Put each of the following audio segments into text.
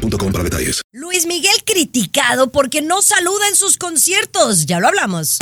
para detalles. Luis Miguel criticado porque no saluda en sus conciertos. Ya lo hablamos.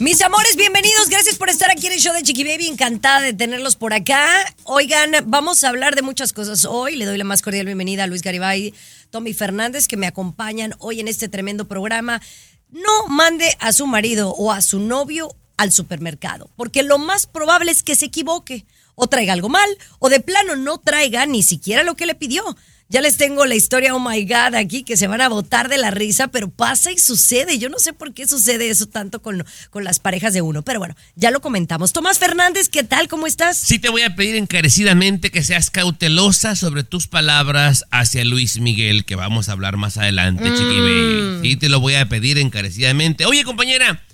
Mis amores, bienvenidos. Gracias por estar aquí en el show de Chiqui Baby. Encantada de tenerlos por acá. Oigan, vamos a hablar de muchas cosas hoy. Le doy la más cordial bienvenida a Luis Garibay, Tommy Fernández, que me acompañan hoy en este tremendo programa. No mande a su marido o a su novio al supermercado, porque lo más probable es que se equivoque, o traiga algo mal, o de plano no traiga ni siquiera lo que le pidió. Ya les tengo la historia, oh my God, aquí, que se van a botar de la risa, pero pasa y sucede. Yo no sé por qué sucede eso tanto con, con las parejas de uno, pero bueno, ya lo comentamos. Tomás Fernández, ¿qué tal? ¿Cómo estás? Sí te voy a pedir encarecidamente que seas cautelosa sobre tus palabras hacia Luis Miguel, que vamos a hablar más adelante, Mm. Chiqui Baby. Sí te lo voy a pedir encarecidamente. Oye, compañera,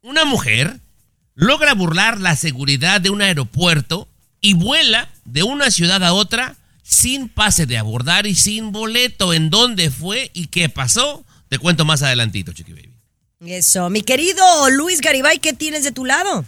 una mujer logra burlar la seguridad de un aeropuerto y vuela de una ciudad a otra sin pase de abordar y sin boleto. ¿En dónde fue y qué pasó? Te cuento más adelantito, Chiqui Baby. Eso, mi querido Luis Garibay, ¿qué tienes de tu lado?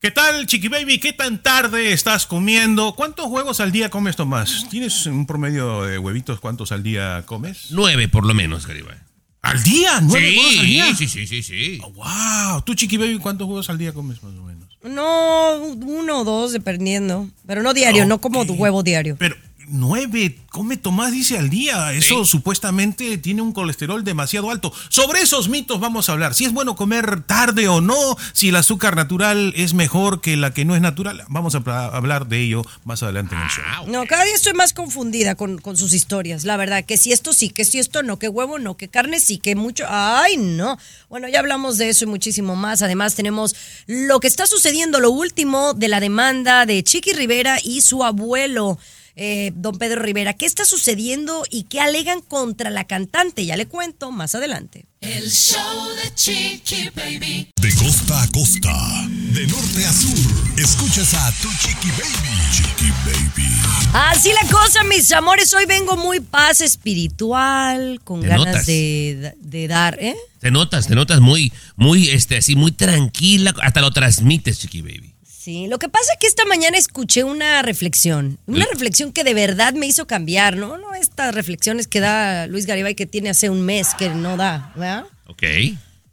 ¿Qué tal, Chiqui Baby? ¿Qué tan tarde estás comiendo? ¿Cuántos huevos al día comes, Tomás? ¿Tienes un promedio de huevitos cuántos al día comes? Nueve por lo menos, Garibay. ¿Al día? ¿Nueve Sí, huevos al día? sí, sí, sí, sí. Oh, wow. ¿Tú, Chiqui Baby, cuántos huevos al día comes más o menos? No, uno o dos, dependiendo. Pero no diario, no como tu huevo diario. Pero nueve, come Tomás, dice al día. Eso supuestamente tiene un colesterol demasiado alto. Sobre esos mitos vamos a hablar. Si es bueno comer tarde o no, si el azúcar natural es mejor que la que no es natural. Vamos a hablar de ello más adelante en el show. Ah, No, cada día estoy más confundida con, con sus historias, la verdad. Que si esto sí, que si esto no, que huevo no, que carne sí, que mucho. Ay, no. Bueno, ya hablamos de eso y muchísimo más. Además, tenemos lo que está sucediendo, lo último de la demanda de Chiqui Rivera y su abuelo. Eh, don Pedro Rivera, ¿qué está sucediendo y qué alegan contra la cantante? Ya le cuento más adelante. El show de Chiqui Baby. De costa a costa, de norte a sur, escuchas a tu chiqui baby. Chiqui baby. Así la cosa, mis amores. Hoy vengo muy paz espiritual, con ganas de, de dar, ¿eh? Te notas, te notas muy, muy, este, así, muy tranquila, hasta lo transmites, Chiqui Baby. Sí, lo que pasa es que esta mañana escuché una reflexión, una reflexión que de verdad me hizo cambiar, ¿no? No estas reflexiones que da Luis Garibay que tiene hace un mes que no da, ¿verdad? Ok.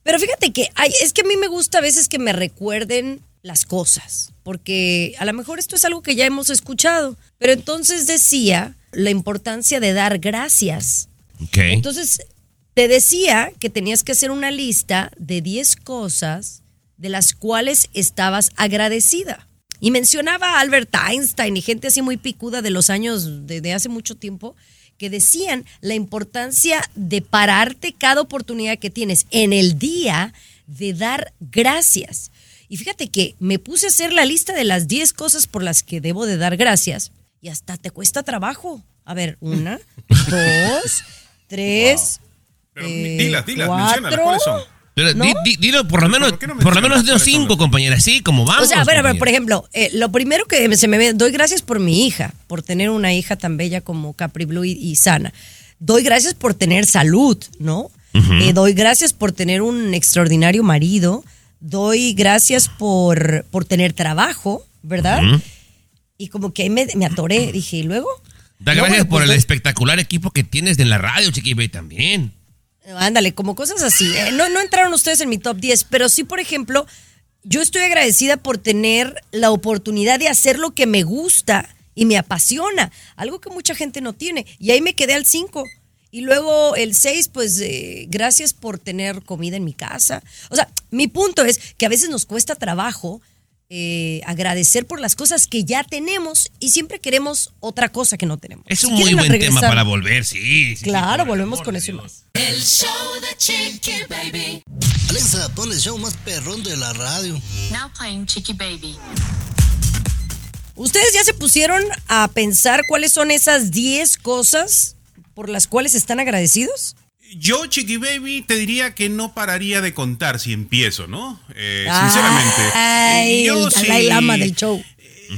Pero fíjate que ay, es que a mí me gusta a veces que me recuerden las cosas, porque a lo mejor esto es algo que ya hemos escuchado, pero entonces decía la importancia de dar gracias. Ok. Entonces, te decía que tenías que hacer una lista de 10 cosas de las cuales estabas agradecida. Y mencionaba a Albert Einstein y gente así muy picuda de los años de, de hace mucho tiempo que decían la importancia de pararte cada oportunidad que tienes en el día de dar gracias. Y fíjate que me puse a hacer la lista de las 10 cosas por las que debo de dar gracias y hasta te cuesta trabajo. A ver, una, dos, tres, Pero eh, dilas, dilas, cuatro. menciónalas, ¿cuáles son? Pero ¿No? di- di- dilo por lo menos, ¿Por qué no por lo menos de cinco, los- compañera, sí, como vamos. O sea, pero, compañera. por ejemplo, eh, lo primero que se me ve, doy gracias por mi hija, por tener una hija tan bella como Capri Blue y, y sana. Doy gracias por tener salud, ¿no? Eh, doy gracias por tener un extraordinario marido. Doy gracias por, por tener trabajo, ¿verdad? Y como que ahí me, me atoré, dije, ¿y luego? Da No, gracias bueno, por pues el espectacular equipo que tienes en la radio, Chiqui Baby, también. Ándale, como cosas así. Eh, No, no entraron ustedes en mi top 10, pero sí, por ejemplo, yo estoy agradecida por tener la oportunidad de hacer lo que me gusta y me apasiona, algo que mucha gente no tiene. Y ahí me quedé al 5. Y luego el 6, pues eh, gracias por tener comida en mi casa. O sea, mi punto es que a veces nos cuesta trabajo eh, agradecer por las cosas que ya tenemos y siempre queremos otra cosa que no tenemos. Es Si un muy buen tema para volver, sí. sí, Claro, sí, volvemos con eso más. El show de Chiqui Baby. Alexa, pon el show más perrón de la radio. Now playing Chicky Baby. ¿Ustedes ya se pusieron a pensar cuáles son esas 10 cosas por las cuales están agradecidos? Yo, Chiqui Baby, te diría que no pararía de contar si empiezo, ¿no? Eh, Ay, sinceramente. el Dalai Lama del show.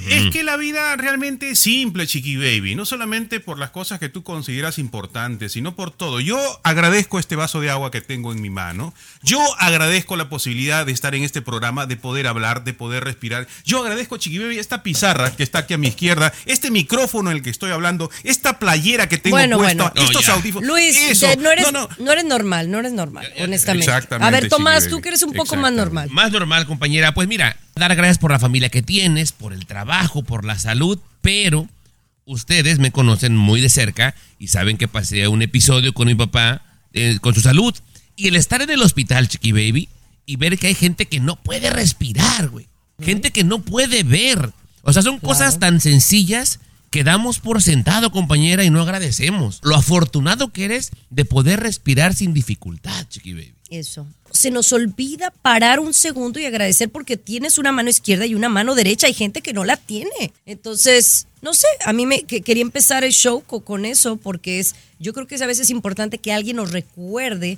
Es que la vida realmente es simple, Chiqui Baby. No solamente por las cosas que tú consideras importantes, sino por todo. Yo agradezco este vaso de agua que tengo en mi mano. Yo agradezco la posibilidad de estar en este programa, de poder hablar, de poder respirar. Yo agradezco, Chiqui Baby, esta pizarra que está aquí a mi izquierda, este micrófono en el que estoy hablando, esta playera que tengo Bueno, puesta, bueno. estos audífonos. Luis, Eso. no, eres, No, no, no. eres normal, no eres normal, honestamente. Exactamente, A ver, Tomás, tú que eres un poco más normal. Más normal, compañera. Pues mira, dar gracias por la familia que tienes, por el trabajo, por la salud, pero ustedes me conocen muy de cerca y saben que pasé un episodio con mi papá eh, con su salud. Y el estar en el hospital, Chiqui Baby, y ver que hay gente que no puede respirar, güey. Gente que no puede ver. O sea, son cosas tan sencillas que damos por sentado, compañera, y no agradecemos. Lo afortunado que eres de poder respirar sin dificultad, Chiqui Baby. Eso. Se nos olvida parar un segundo y agradecer porque tienes una mano izquierda y una mano derecha. Hay gente que no la tiene. Entonces, no sé, a mí me que- quería empezar el show co- con eso porque es, yo creo que es a veces importante que alguien nos recuerde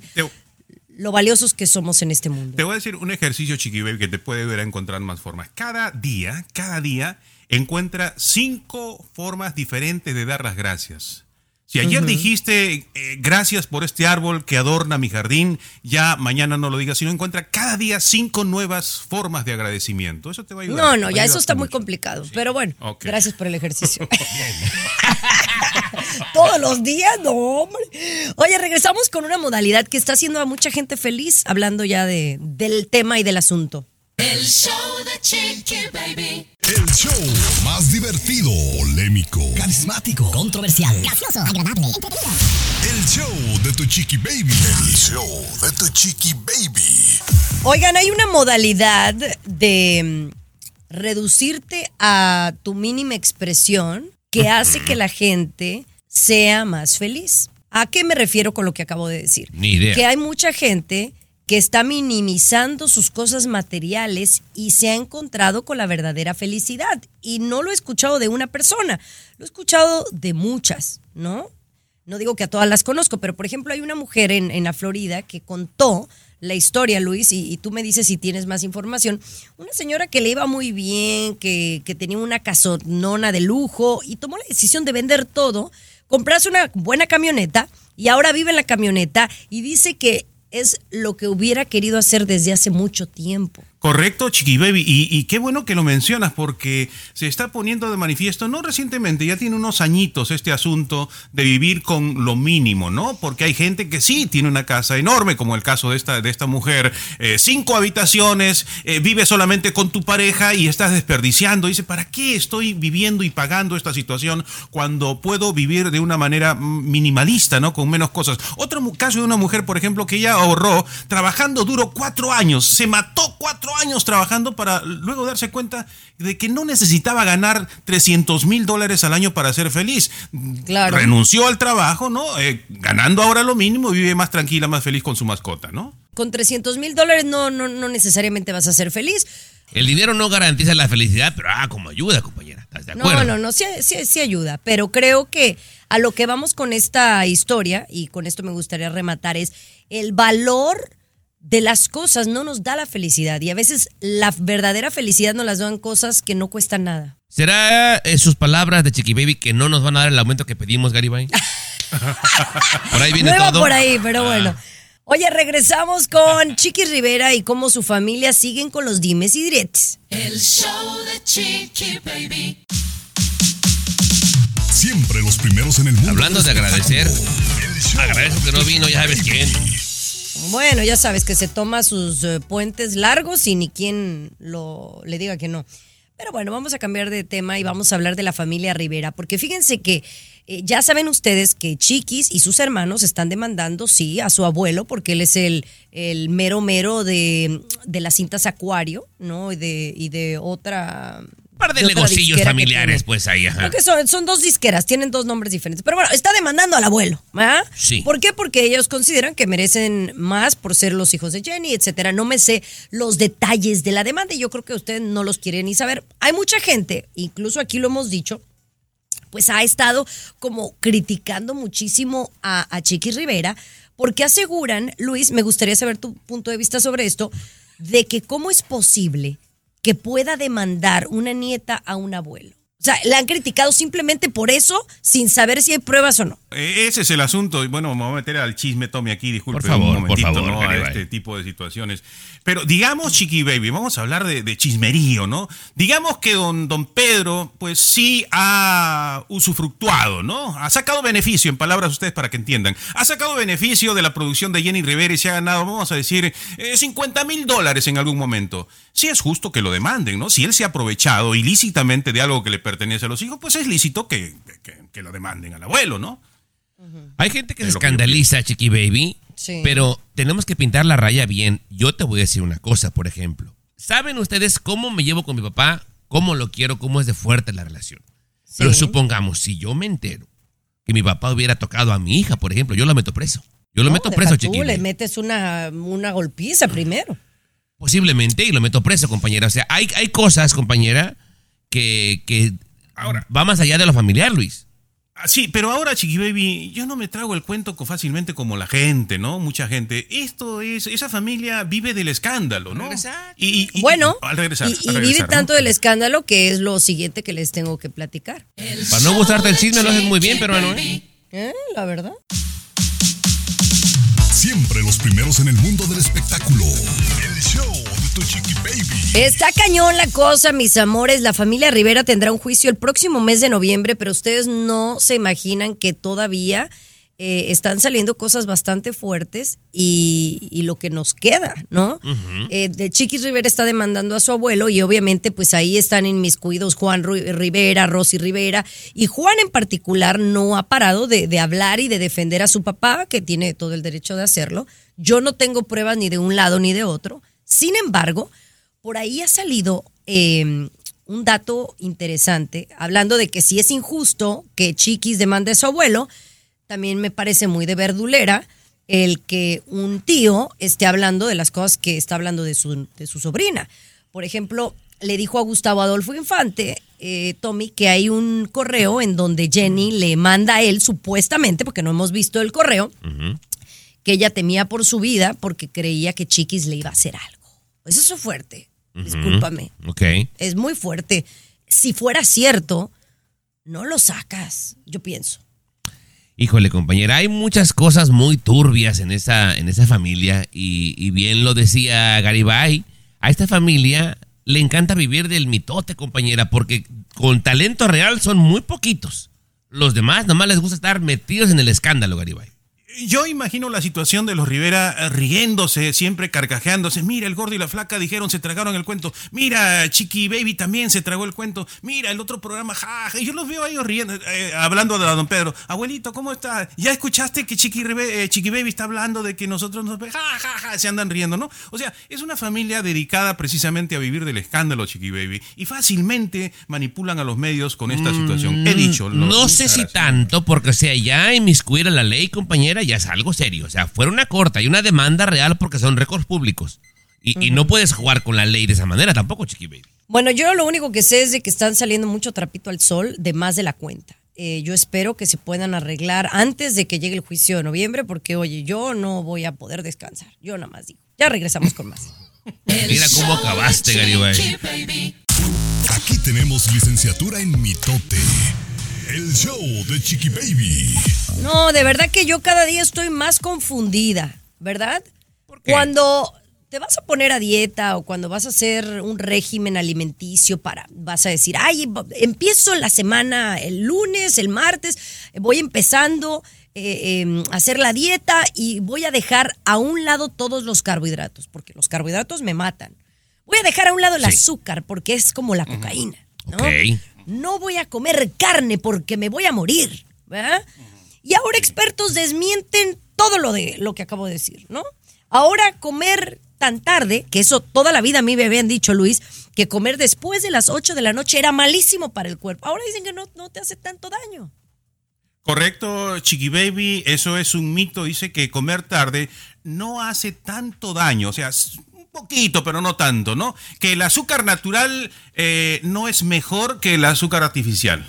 lo valiosos que somos en este mundo. Te voy a decir un ejercicio, Chiqui Baby, que te puede ver a encontrar más formas. Cada día, cada día, encuentra cinco formas diferentes de dar las gracias. Si ayer dijiste eh, gracias por este árbol que adorna mi jardín, ya mañana no lo digas, sino encuentra cada día cinco nuevas formas de agradecimiento. Eso te va a ayudar. No, no, ya eso está muy mucho. complicado. Pero bueno, gracias por el ejercicio. Todos los días, no, hombre. Oye, regresamos con una modalidad que está haciendo a mucha gente feliz, hablando ya de, del tema y del asunto. El show Chiqui Baby. El show más divertido, polémico, Carismático. Controversial. Gracioso. Agradable. el show de tu chiqui baby. El show de tu chiqui baby. Oigan, hay una modalidad de mm, reducirte a tu mínima expresión que hace que la gente sea más feliz. ¿A qué me refiero con lo que acabo de decir? Ni idea. Que hay mucha gente que está minimizando sus cosas materiales y se ha encontrado con la verdadera felicidad. Y no lo he escuchado de una persona, lo he escuchado de muchas, ¿no? No digo que a todas las conozco, pero por ejemplo hay una mujer en, en la Florida que contó la historia, Luis, y, y tú me dices si tienes más información. Una señora que le iba muy bien, que, que tenía una casonona de lujo y tomó la decisión de vender todo, comprarse una buena camioneta y ahora vive en la camioneta y dice que es lo que hubiera querido hacer desde hace mucho tiempo. Correcto, Chiqui Baby. Y, qué bueno que lo mencionas porque se está poniendo de manifiesto, no recientemente, ya tiene unos añitos este asunto de vivir con lo mínimo, ¿no? Porque hay gente que sí tiene una casa enorme, como el caso de esta, de esta mujer, eh, cinco habitaciones, eh, vive solamente con tu pareja y estás desperdiciando. Dice, ¿para qué estoy viviendo y pagando esta situación cuando puedo vivir de una manera minimalista, ¿no? Con menos cosas. Otro caso de una mujer, por ejemplo, que ella ahorró trabajando duro cuatro años, se mató cuatro años trabajando para luego darse cuenta de que no necesitaba ganar 300 mil dólares al año para ser feliz. Claro. Renunció al trabajo, ¿no? Eh, ganando ahora lo mínimo y vive más tranquila, más feliz con su mascota, ¿no? Con 300 mil dólares no, no, no necesariamente vas a ser feliz. El dinero no garantiza la felicidad, pero ah, como ayuda, compañera. ¿Estás de acuerdo? No, no, no, sí, sí, sí ayuda, pero creo que a lo que vamos con esta historia, y con esto me gustaría rematar, es el valor de las cosas no nos da la felicidad y a veces la verdadera felicidad nos las dan cosas que no cuestan nada. ¿Será eh, sus palabras de Chiqui Baby que no nos van a dar el aumento que pedimos, Garibay? por ahí viene no iba todo. por ahí, pero Ah. bueno. Oye, regresamos con Chiqui Rivera y cómo su familia siguen con los dimes y diretes. El show de Chiqui Baby. Siempre los primeros en el mundo. Hablando de agradecer, agradezco que no vino, ya sabes quién. Bueno, ya sabes que se toma sus eh, puentes largos y ni quien lo, le diga que no. Pero bueno, vamos a cambiar de tema y vamos a hablar de la familia Rivera, porque fíjense que eh, ya saben ustedes que Chiquis y sus hermanos están demandando, sí, a su abuelo, porque él es el, el mero mero de, de las cintas Acuario, ¿no? Y de, y de otra... Un par de que familiares, pues ahí, ajá. Creo que son, son dos disqueras, tienen dos nombres diferentes. Pero bueno, está demandando al abuelo, ¿verdad? Sí. ¿Por qué? Porque ellos consideran que merecen más por ser los hijos de Jenny, etcétera. No me sé los detalles de la demanda y yo creo que usted no los quiere ni saber. Hay mucha gente, incluso aquí lo hemos dicho, pues ha estado como criticando muchísimo a, a Chiqui Rivera, porque aseguran, Luis, me gustaría saber tu punto de vista sobre esto, de que cómo es posible que pueda demandar una nieta a un abuelo. O sea, la han criticado simplemente por eso, sin saber si hay pruebas o no. Eh, Ese es el asunto. Y bueno, me voy a meter al chisme, Tommy, aquí, disculpe Por favor, un por momentito, favor, ¿no? A este tipo de situaciones. Pero digamos, Chiqui Baby, vamos a hablar de, de chismerío, ¿no? Digamos que don, don Pedro, pues sí ha usufructuado, ¿no? Ha sacado beneficio, en palabras ustedes para que entiendan. Ha sacado beneficio de la producción de Jenny Rivera y se ha ganado, vamos a decir, eh, 50 mil dólares en algún momento. Sí es justo que lo demanden, ¿no? Si él se ha aprovechado ilícitamente de algo que le pertenece a los hijos, pues es lícito que, que- que lo demanden al abuelo, ¿no? Hay gente que se Es lo que escandaliza, Chiqui Baby, Sí. pero tenemos que pintar la raya bien. Yo te voy a decir una cosa, por ejemplo. ¿Saben ustedes cómo me llevo con mi papá? ¿Cómo lo quiero? ¿Cómo es de fuerte la relación? Pero supongamos, si yo me entero que mi papá hubiera tocado a mi hija, por ejemplo, yo lo meto preso. Yo lo No, meto preso, tú, Chiqui. le metes una, una golpiza primero. Posiblemente, y lo meto preso, compañera. O sea, hay, hay cosas, compañera, que, que Ahora. va más allá de lo familiar, Luis. Sí, pero ahora, Chiqui Baby, yo no me trago el cuento co- fácilmente como la gente, ¿no? Mucha gente. Esto es, esa familia vive del escándalo, ¿no? Y, y- y- Bueno, al regresar, y, al vive tanto del escándalo que es lo siguiente que les tengo que platicar. Para no gustarte el chisme lo haces muy bien, peruano, ¿eh? ¿Eh? La verdad. Siempre los primeros en el mundo del espectáculo. Tu chiqui baby. Está cañón la cosa, mis amores. La familia Rivera tendrá un juicio el próximo mes de noviembre, pero ustedes no se imaginan que todavía eh, están saliendo cosas bastante fuertes y, y lo que nos queda, ¿no? Eh, de Chiquis Rivera está demandando a su abuelo y obviamente pues ahí están inmiscuidos Juan Ru- Rivera, Rosy Rivera y Juan en particular no ha parado de, de hablar y de defender a su papá, que tiene todo el derecho de hacerlo. Yo no tengo pruebas ni de un lado ni de otro. Sin embargo, por ahí ha salido eh, un dato interesante, hablando de que si es injusto que Chiquis demande a su abuelo, también me parece muy de verdulera el que un tío esté hablando de las cosas que está hablando de su, de su sobrina. Por ejemplo, le dijo a Gustavo Adolfo Infante, eh, Tommy, que hay un correo en donde Jenny le manda a él, supuestamente, porque no hemos visto el correo, que ella temía por su vida porque creía que Chiquis le iba a hacer algo. Eso es fuerte, discúlpame. Ok. Es muy fuerte. Si fuera cierto, no lo sacas, yo pienso. Híjole, compañera, hay muchas cosas muy turbias en esa, en esa familia y, y bien lo decía Garibay, a esta familia le encanta vivir del mitote, compañera, porque con talento real son muy poquitos. Los demás nomás les gusta estar metidos en el escándalo, Garibay. Yo imagino la situación de los Rivera eh, riéndose, siempre carcajeándose. Mira, el gordo y la flaca dijeron, se tragaron el cuento. Mira, Chiqui Baby también se tragó el cuento. Mira, el otro programa, ja, ja. Yo los veo ahí riendo, eh, hablando de don Pedro. Abuelito, ¿cómo está? ¿Ya escuchaste que Chiqui, eh, Chiqui Baby está hablando de que nosotros nos... Ja, ja, ja, se andan riendo, ¿no? O sea, es una familia dedicada precisamente a vivir del escándalo, Chiqui Baby. Y fácilmente manipulan a los medios con esta situación. He dicho. lo- Mm, No sé si gracias. tanto, porque o sea, ya inmiscuir a la ley, compañera, ya es algo serio. O sea, fuera una corta y una demanda real porque son récords públicos. Y, y no puedes jugar con la ley de esa manera tampoco, Chiqui Baby. Bueno, yo lo único que sé es de que están saliendo mucho trapito al sol de más de la cuenta. Eh, yo espero que se puedan arreglar antes de que llegue el juicio de noviembre, porque oye, yo no voy a poder descansar. Yo nada más digo. Ya regresamos con más. Mira cómo acabaste, Garibay. Aquí tenemos licenciatura en mitote. El show de Chiqui Baby. No, de verdad que yo cada día estoy más confundida, ¿verdad? qué? Cuando te vas a poner a dieta o cuando vas a hacer un régimen alimenticio para, vas a decir, ay, empiezo la semana el lunes, el martes, voy empezando eh, eh, a hacer la dieta y voy a dejar a un lado todos los carbohidratos, porque los carbohidratos me matan. Voy a dejar a un lado el Sí. azúcar porque es como la cocaína, ¿no? Ok. No voy a comer carne porque me voy a morir, ¿verdad? Y ahora expertos desmienten todo lo de lo que acabo de decir, ¿no? Ahora comer tan tarde, que eso toda la vida a mí me habían dicho, Luis, que comer después de las 8 de la noche era malísimo para el cuerpo. Ahora dicen que no, no te hace tanto daño. Correcto, Chiqui Baby, eso es un mito. Dice que comer tarde no hace tanto daño, o sea, poquito, pero no tanto, ¿no? Que el azúcar natural eh, no es mejor que el azúcar artificial.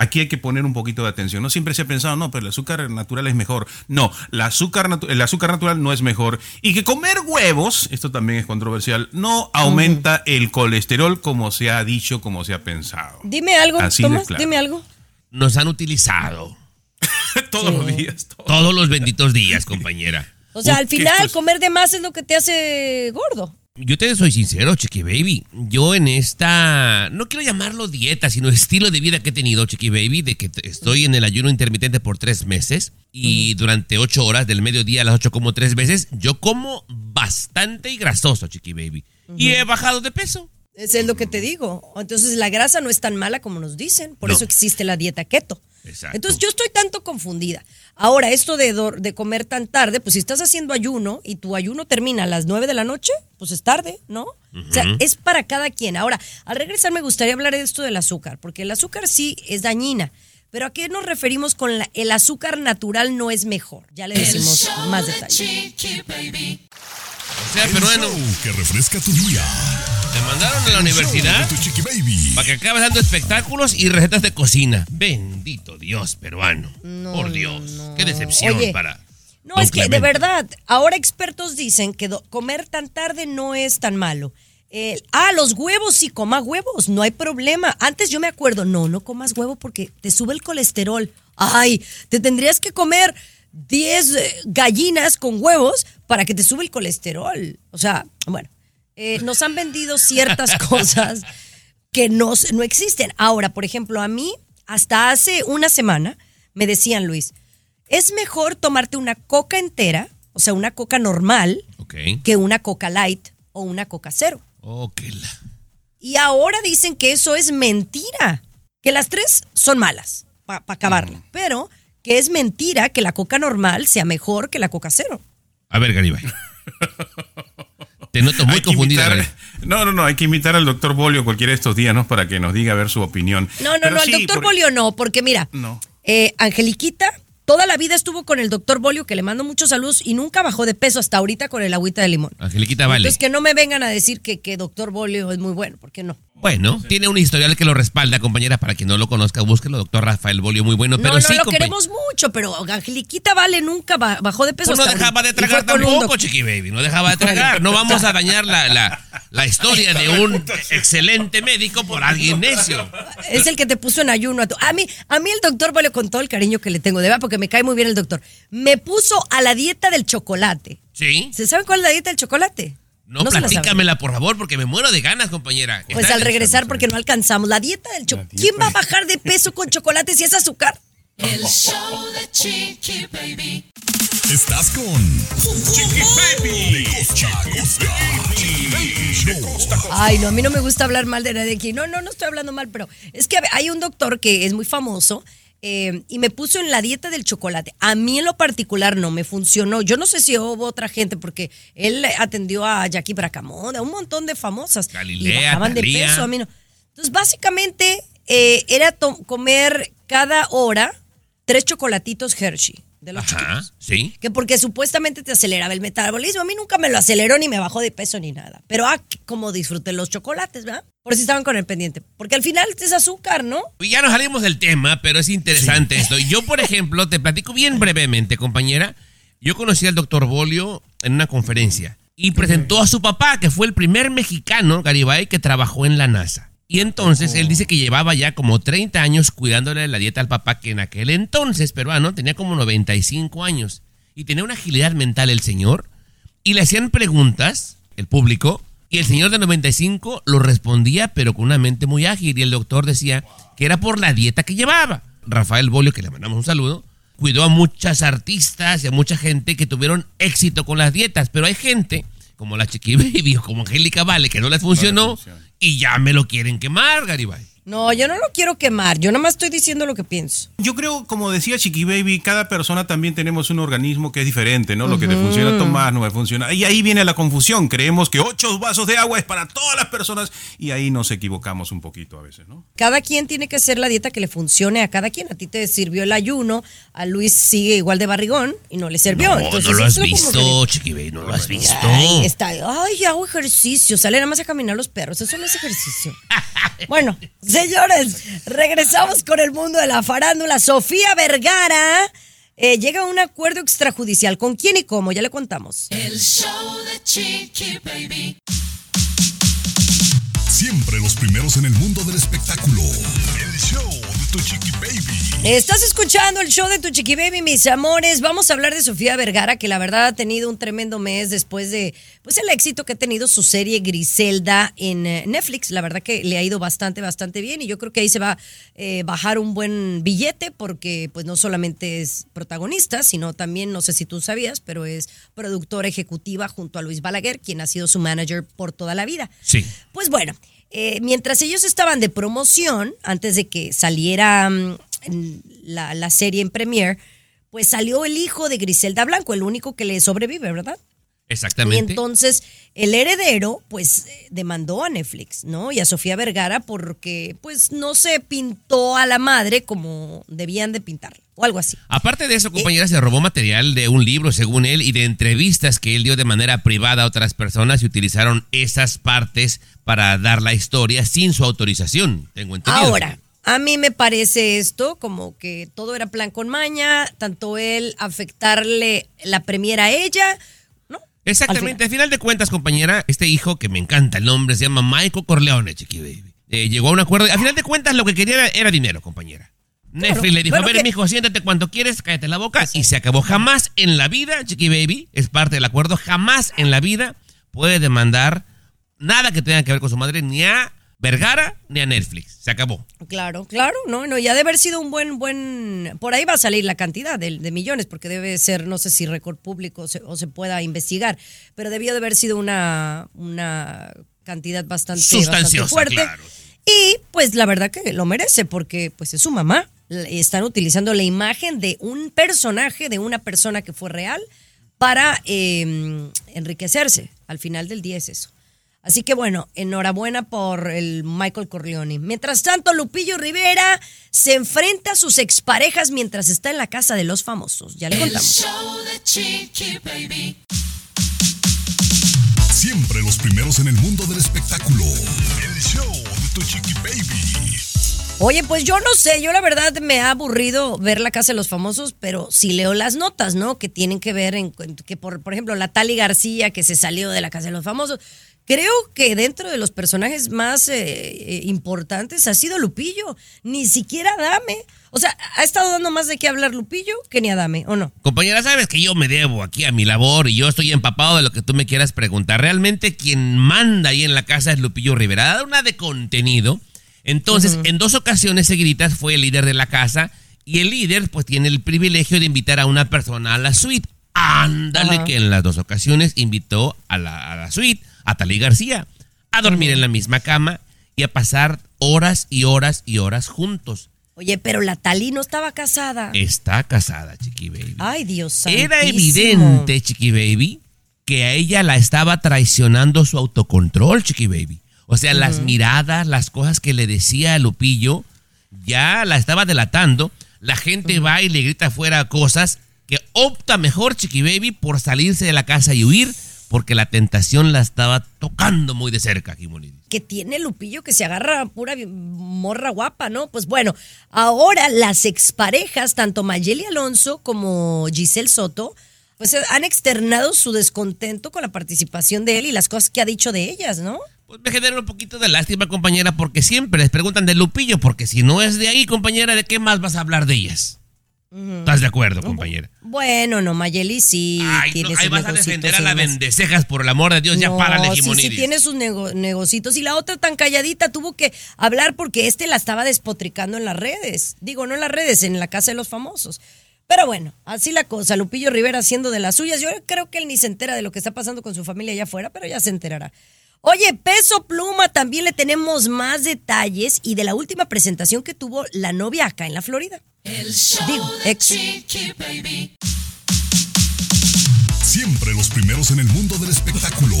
Aquí hay que poner un poquito de atención. No siempre se ha pensado, no, pero el azúcar natural es mejor. No, el azúcar, natu- el azúcar natural no es mejor. Y que comer huevos, esto también es controversial, no aumenta el colesterol como se ha dicho, como se ha pensado. Dime algo, Así Tomás, claro. dime algo. Nos han utilizado Todos los días. todo. todos los benditos días, compañera. O sea, al final es- comer de más es lo que te hace gordo. Yo te soy sincero, Chiqui Baby. Yo en esta, no quiero llamarlo dieta, sino estilo de vida que he tenido, Chiqui Baby, de que estoy en el ayuno intermitente por tres meses y durante ocho horas del mediodía a las ocho como tres veces, yo como bastante y grasoso, Chiqui Baby. Y he bajado de peso. Eso es lo que te digo. Entonces la grasa no es tan mala como nos dicen. Por No. eso existe la dieta keto. Exacto. Entonces yo estoy tanto confundida. Ahora, esto de, comer tan tarde, pues si estás haciendo ayuno y tu ayuno termina a las 9 de la noche, pues es tarde, ¿no? O sea, es para cada quien. Ahora, al regresar me gustaría hablar de esto del azúcar, porque el azúcar sí es dañina. Pero ¿a qué nos referimos con la- el azúcar natural no es mejor? Ya le decimos más de detalles. O sea, peruano, show que refresca tu día. Te mandaron a la universidad para que acabes dando espectáculos y recetas de cocina. Bendito Dios peruano. No, Por Dios. no. Qué decepción Oye, para... No, es que de verdad, ahora expertos dicen que comer tan tarde no es tan malo. Eh, ah, los huevos, sí, coma huevos, no hay problema. Antes yo me acuerdo, no, no comas huevo porque te sube el colesterol. Ay, te tendrías que comer 10 eh, gallinas con huevos para que te sube el colesterol. O sea, bueno, eh, nos han vendido ciertas cosas que no, no existen. Ahora, por ejemplo, a mí, hasta hace una semana, me decían, Luis, es mejor tomarte una coca entera, o sea, una coca normal, Ok. que una coca light o una coca cero. Ok. la- Y ahora dicen que eso es mentira, que las tres son malas, para acabarla, pero que es mentira que la coca normal sea mejor que la coca cero. A ver, Garibay. Te noto muy confundida. no, no, no, hay que invitar al doctor Bolio cualquiera de estos días, ¿no? Para que nos diga a ver su opinión. No, no, Pero no, el sí, doctor por- Bolio no, porque mira, No. eh, Angeliquita toda la vida estuvo con el doctor Bolio, que le mando muchos saludos, y nunca bajó de peso hasta ahorita con el agüita de limón. Angeliquita vale. Entonces que no me vengan a decir que, que doctor Bolio es muy bueno, porque no. Bueno, tiene un historial que lo respalda, compañera. Para quien no lo conozca, búsquelo. Doctor Rafael Bolio, muy bueno. Pero no, no sí, lo queremos mucho, pero Angeliquita Vale nunca ba- bajó de peso. Pues no hasta dejaba de tragar tampoco, Chiqui Baby. No dejaba de tragar. No vamos a dañar la, la, la historia de un excelente médico por alguien necio. Es el que te puso en ayuno. A, tu- a mí, a mí el doctor Bolio, con todo el cariño que le tengo, de verdad, porque me cae muy bien el doctor, me puso a la dieta del chocolate. ¿Sí? ¿Se saben cuál es la dieta del chocolate? No, saben. platícamela, por favor, porque me muero de ganas, compañera. Pues al regresar, porque no alcanzamos. La dieta del chocolate. ¿Quién va a bajar de peso con chocolate si es azúcar? El show de Chiqui Baby. Estás con Chiqui Baby. De costa a costa. Chiqui Baby. De costa a costa. Ay, no, a mí no me gusta hablar mal de nadie aquí. No, no, no estoy hablando mal, pero es que hay un doctor que es muy famoso eh, y me puso en la dieta del chocolate. A mí en lo particular no me funcionó. Yo no sé si hubo otra gente porque él atendió a Jackie Bracamón, a un montón de famosas. Galilea, y bajaban de peso, a mí no. Entonces, básicamente eh, era comer cada hora tres chocolatitos Hershey de los Ajá, chiquitos. sí. Que porque supuestamente te aceleraba el metabolismo. A mí nunca me lo aceleró ni me bajó de peso ni nada. Pero ah, como disfruté los chocolates, ¿verdad? Por si estaban con el pendiente. Porque al final es azúcar, ¿no? Y ya nos salimos del tema, pero es interesante esto. Yo, por ejemplo, te platico bien brevemente, compañera. Yo conocí al doctor Bolio en una conferencia y presentó a su papá, que fue el primer mexicano, Garibay, que trabajó en la NASA. Y entonces él dice que llevaba ya como 30 años cuidándole la dieta al papá, que en aquel entonces peruano tenía como 95 años. Y tenía una agilidad mental el señor. Y le hacían preguntas, el público, y el señor de 95 lo respondía, pero con una mente muy ágil. Y el doctor decía que era por la dieta que llevaba. Rafael Bolio, que le mandamos un saludo, cuidó a muchas artistas y a mucha gente que tuvieron éxito con las dietas, pero hay gente como la Chiqui Baby o como Angélica Vale, que no les funcionó. Y ya me lo quieren quemar, Garibay. No, yo no lo quiero quemar, yo nada más estoy diciendo lo que pienso. Yo creo, como decía Chiqui Baby, cada persona también tenemos un organismo que es diferente, ¿no? Lo que te funciona a tomar no me funciona. Y ahí viene la confusión. Creemos que ocho vasos de agua es para todas las personas y ahí nos equivocamos un poquito a veces, ¿no? Cada quien tiene que hacer la dieta que le funcione a cada quien. A ti te sirvió el ayuno, a Luis sigue igual de barrigón y no le sirvió. No, Entonces, no lo has visto, que- Chiqui Baby, no lo has visto. Ay, está, ay, hago ejercicio, sale nada más a caminar los perros, eso no es ejercicio. Bueno, señores, regresamos con el mundo de la farándula. Sofía Vergara eh, llega a un acuerdo extrajudicial. ¿Con quién y cómo? Ya le contamos. El show de Chiqui Baby. Siempre los primeros en el mundo del espectáculo. El show de tu chiqui baby. Estás escuchando el show de tu chiqui baby, mis amores. Vamos a hablar de Sofía Vergara, que la verdad ha tenido un tremendo mes después de pues el éxito que ha tenido su serie Griselda en eh, Netflix. La verdad que le ha ido bastante, bastante bien. Y yo creo que ahí se va a eh, bajar un buen billete, porque pues no solamente es protagonista, sino también, no sé si tú sabías, pero es productora ejecutiva junto a Luis Balaguer, quien ha sido su manager por toda la vida. Sí. Pues bueno, eh, mientras ellos estaban de promoción, antes de que saliera mm, la, la serie en Premiere, pues salió el hijo de Griselda Blanco, el único que le sobrevive, ¿verdad? Y Exactamente. entonces el heredero, pues, eh, demandó a Netflix, ¿no? Y a Sofía Vergara porque, pues, no se pintó a la madre como debían de pintarla, o algo así. Aparte de eso, compañera, se robó material de un libro, según él, y de entrevistas que él dio de manera privada a otras personas y utilizaron esas partes para dar la historia sin su autorización, tengo entendido. Ahora, a mí me parece esto como que todo era plan con maña, tanto él afectarle la premiera a ella, ¿no? Exactamente. Al Al final de cuentas, compañera, este hijo que me encanta el nombre se llama Michael Corleone, Chiqui Baby. Eh, llegó a un acuerdo. Al final de cuentas, lo que quería era, dinero, compañera. Netflix le dijo, bueno, a ver, que- mijo, siéntate cuando quieres, cállate la boca. Y se acabó. Jamás en la vida, Chiqui Baby, es parte del acuerdo, jamás en la vida puede demandar nada que tenga que ver con su madre, ni a Vergara, ni a Netflix. Se acabó. Claro, claro, no, no, ya debe haber sido un buen, buen, por ahí va a salir la cantidad de, de millones, porque debe ser, no sé si récord público o se, o se pueda investigar, pero debió de haber sido una, una cantidad bastante, bastante Sustanciosa, fuerte. claro. Y pues la verdad que lo merece, porque pues es su mamá. Están utilizando la imagen de un personaje, de una persona que fue real, para eh, enriquecerse. Al final del día es eso. Así que bueno, enhorabuena por el Michael Corleone. Mientras tanto, Lupillo Rivera se enfrenta a sus exparejas mientras está en la casa de los famosos. Ya le El contamos. show de Chiqui Baby. Siempre los primeros en el mundo del espectáculo. El show de tu chiqui baby. Oye, pues yo no sé, yo la verdad me ha aburrido ver la casa de los famosos, pero sí leo las notas, ¿no? Que tienen que ver en que por, por ejemplo, la Tali García que se salió de la casa de los famosos. Creo que dentro de los personajes más eh, eh, importantes ha sido Lupillo, ni siquiera Adame. O sea, ha estado dando más de qué hablar Lupillo que ni Adame, ¿o no? Compañera, sabes que yo me debo aquí a mi labor y yo estoy empapado de lo que tú me quieras preguntar. Realmente quien manda ahí en la casa es Lupillo Rivera. Da una de contenido. Entonces, en dos ocasiones seguiditas fue el líder de la casa y el líder pues tiene el privilegio de invitar a una persona a la suite. Ándale que en las dos ocasiones invitó a la, a la suite a Talí García a dormir en la misma cama y a pasar horas y horas y horas juntos. Oye, pero la Tali no estaba casada. Está casada, Chiqui Baby. Ay, Dios Era santísimo. evidente, Chiqui Baby, que a ella la estaba traicionando su autocontrol, Chiqui Baby. O sea, las miradas, las cosas que le decía a Lupillo, ya la estaba delatando. La gente va y le grita afuera cosas que opta mejor, Chiqui Baby, por salirse de la casa y huir, porque la tentación la estaba tocando muy de cerca, Jimonidis. que tiene Lupillo que se agarra pura morra guapa, ¿no? Pues bueno, ahora las exparejas, tanto Mayeli Alonso como Giselle Soto, pues eh, han externado su descontento con la participación de él y las cosas que ha dicho de ellas, ¿no? Pues me genera un poquito de lástima, compañera, porque siempre les preguntan de Lupillo, porque si no es de ahí, compañera, ¿de qué más vas a hablar de ellas? ¿Estás de acuerdo, compañera? Bueno, no, Mayeli sí Ay, tiene no, sus ahí vas a defender a la vendecejas, por el amor de Dios, ya No, párale, sí, sí, tiene sus nego- negocitos. Y la otra tan calladita tuvo que hablar porque este la estaba despotricando en las redes. Digo, no en las redes, en la casa de los famosos. Pero bueno, así la cosa. Lupillo Rivera haciendo de las suyas. Yo creo que él ni se entera de lo que está pasando con su familia allá afuera, pero ya se enterará. Oye, Peso Pluma, también le tenemos más detalles y de la última presentación que tuvo la novia acá en la Florida. El show Digo, de ex. Chiqui Baby. Siempre los primeros en el mundo del espectáculo.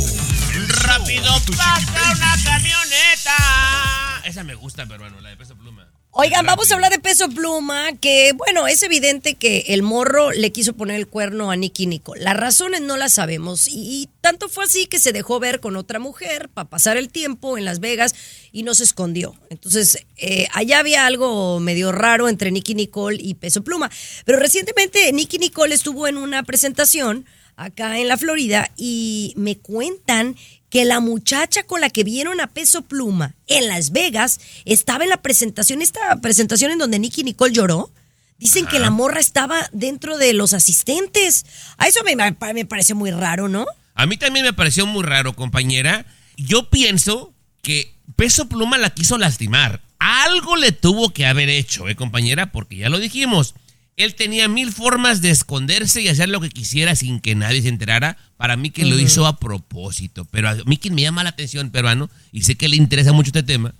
El Rápido pasa Chiqui una camioneta. Esa me gusta, peruano, la de peso pluma. Oigan, vamos a hablar de Peso Pluma, que bueno, es evidente que el morro le quiso poner el cuerno a Nicky Nicole. Las razones no las sabemos y, y tanto fue así que se dejó ver con otra mujer para pasar el tiempo en Las Vegas y no se escondió. Entonces, eh, allá había algo medio raro entre Nicky Nicole y Peso Pluma. Pero recientemente Nicky Nicole estuvo en una presentación acá en la Florida y me cuentan que la muchacha con la que vieron a Peso Pluma en Las Vegas estaba en la presentación, esta presentación en donde Nicky Nicole lloró. Dicen que la morra estaba dentro de los asistentes. A eso me, me pareció muy raro, ¿no? A mí también me pareció muy raro, compañera. Yo pienso que Peso Pluma la quiso lastimar. Algo le tuvo que haber hecho, ¿eh, compañera? Porque ya lo dijimos. Él tenía mil formas de esconderse y hacer lo que quisiera sin que nadie se enterara. Para mí que lo hizo a propósito. Pero a mí quien me llama la atención, peruano, y sé que le interesa mucho este tema,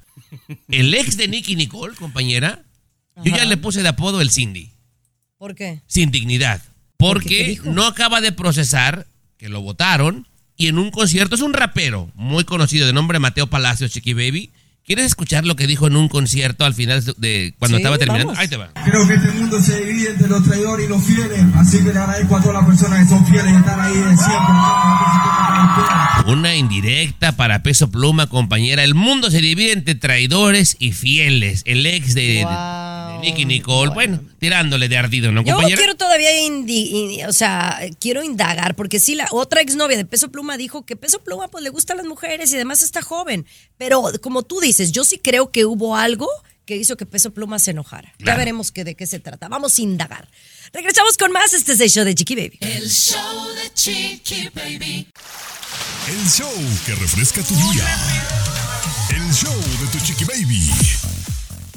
el ex de Nicky Nicole, compañera, yo ya le puse de apodo el Cindy. ¿Por qué? Sin dignidad. ¿Por qué? ¿Qué Porque no acaba de procesar que lo votaron y en un concierto es un rapero muy conocido de nombre Mateo Palacios, Chiqui Baby. ¿Quieres escuchar lo que dijo en un concierto al final de cuando Sí, estaba terminando? vamos. Ahí te va. Creo que este mundo se divide entre los traidores y los fieles, así que le agradezco a todas las personas que son fieles y están ahí de siempre. Una indirecta para Peso Pluma, compañera. El mundo se divide entre traidores y fieles. El ex de, Wow. de Nicky Nicole, bueno, tirándole de ardido, ¿no, Yo compañera? quiero todavía, indi- indi- o sea, quiero indagar, porque sí, la otra exnovia de Peso Pluma dijo que Peso Pluma pues le gustan las mujeres y además está joven. Pero como tú dices, yo sí creo que hubo algo que hizo que Peso Pluma se enojara. Ya veremos que, de qué se trata. Vamos a indagar. Regresamos con más. Este es el show de Chiqui Baby. El show de Chiqui Baby. El show que refresca tu día. El show de tu Chiqui Baby.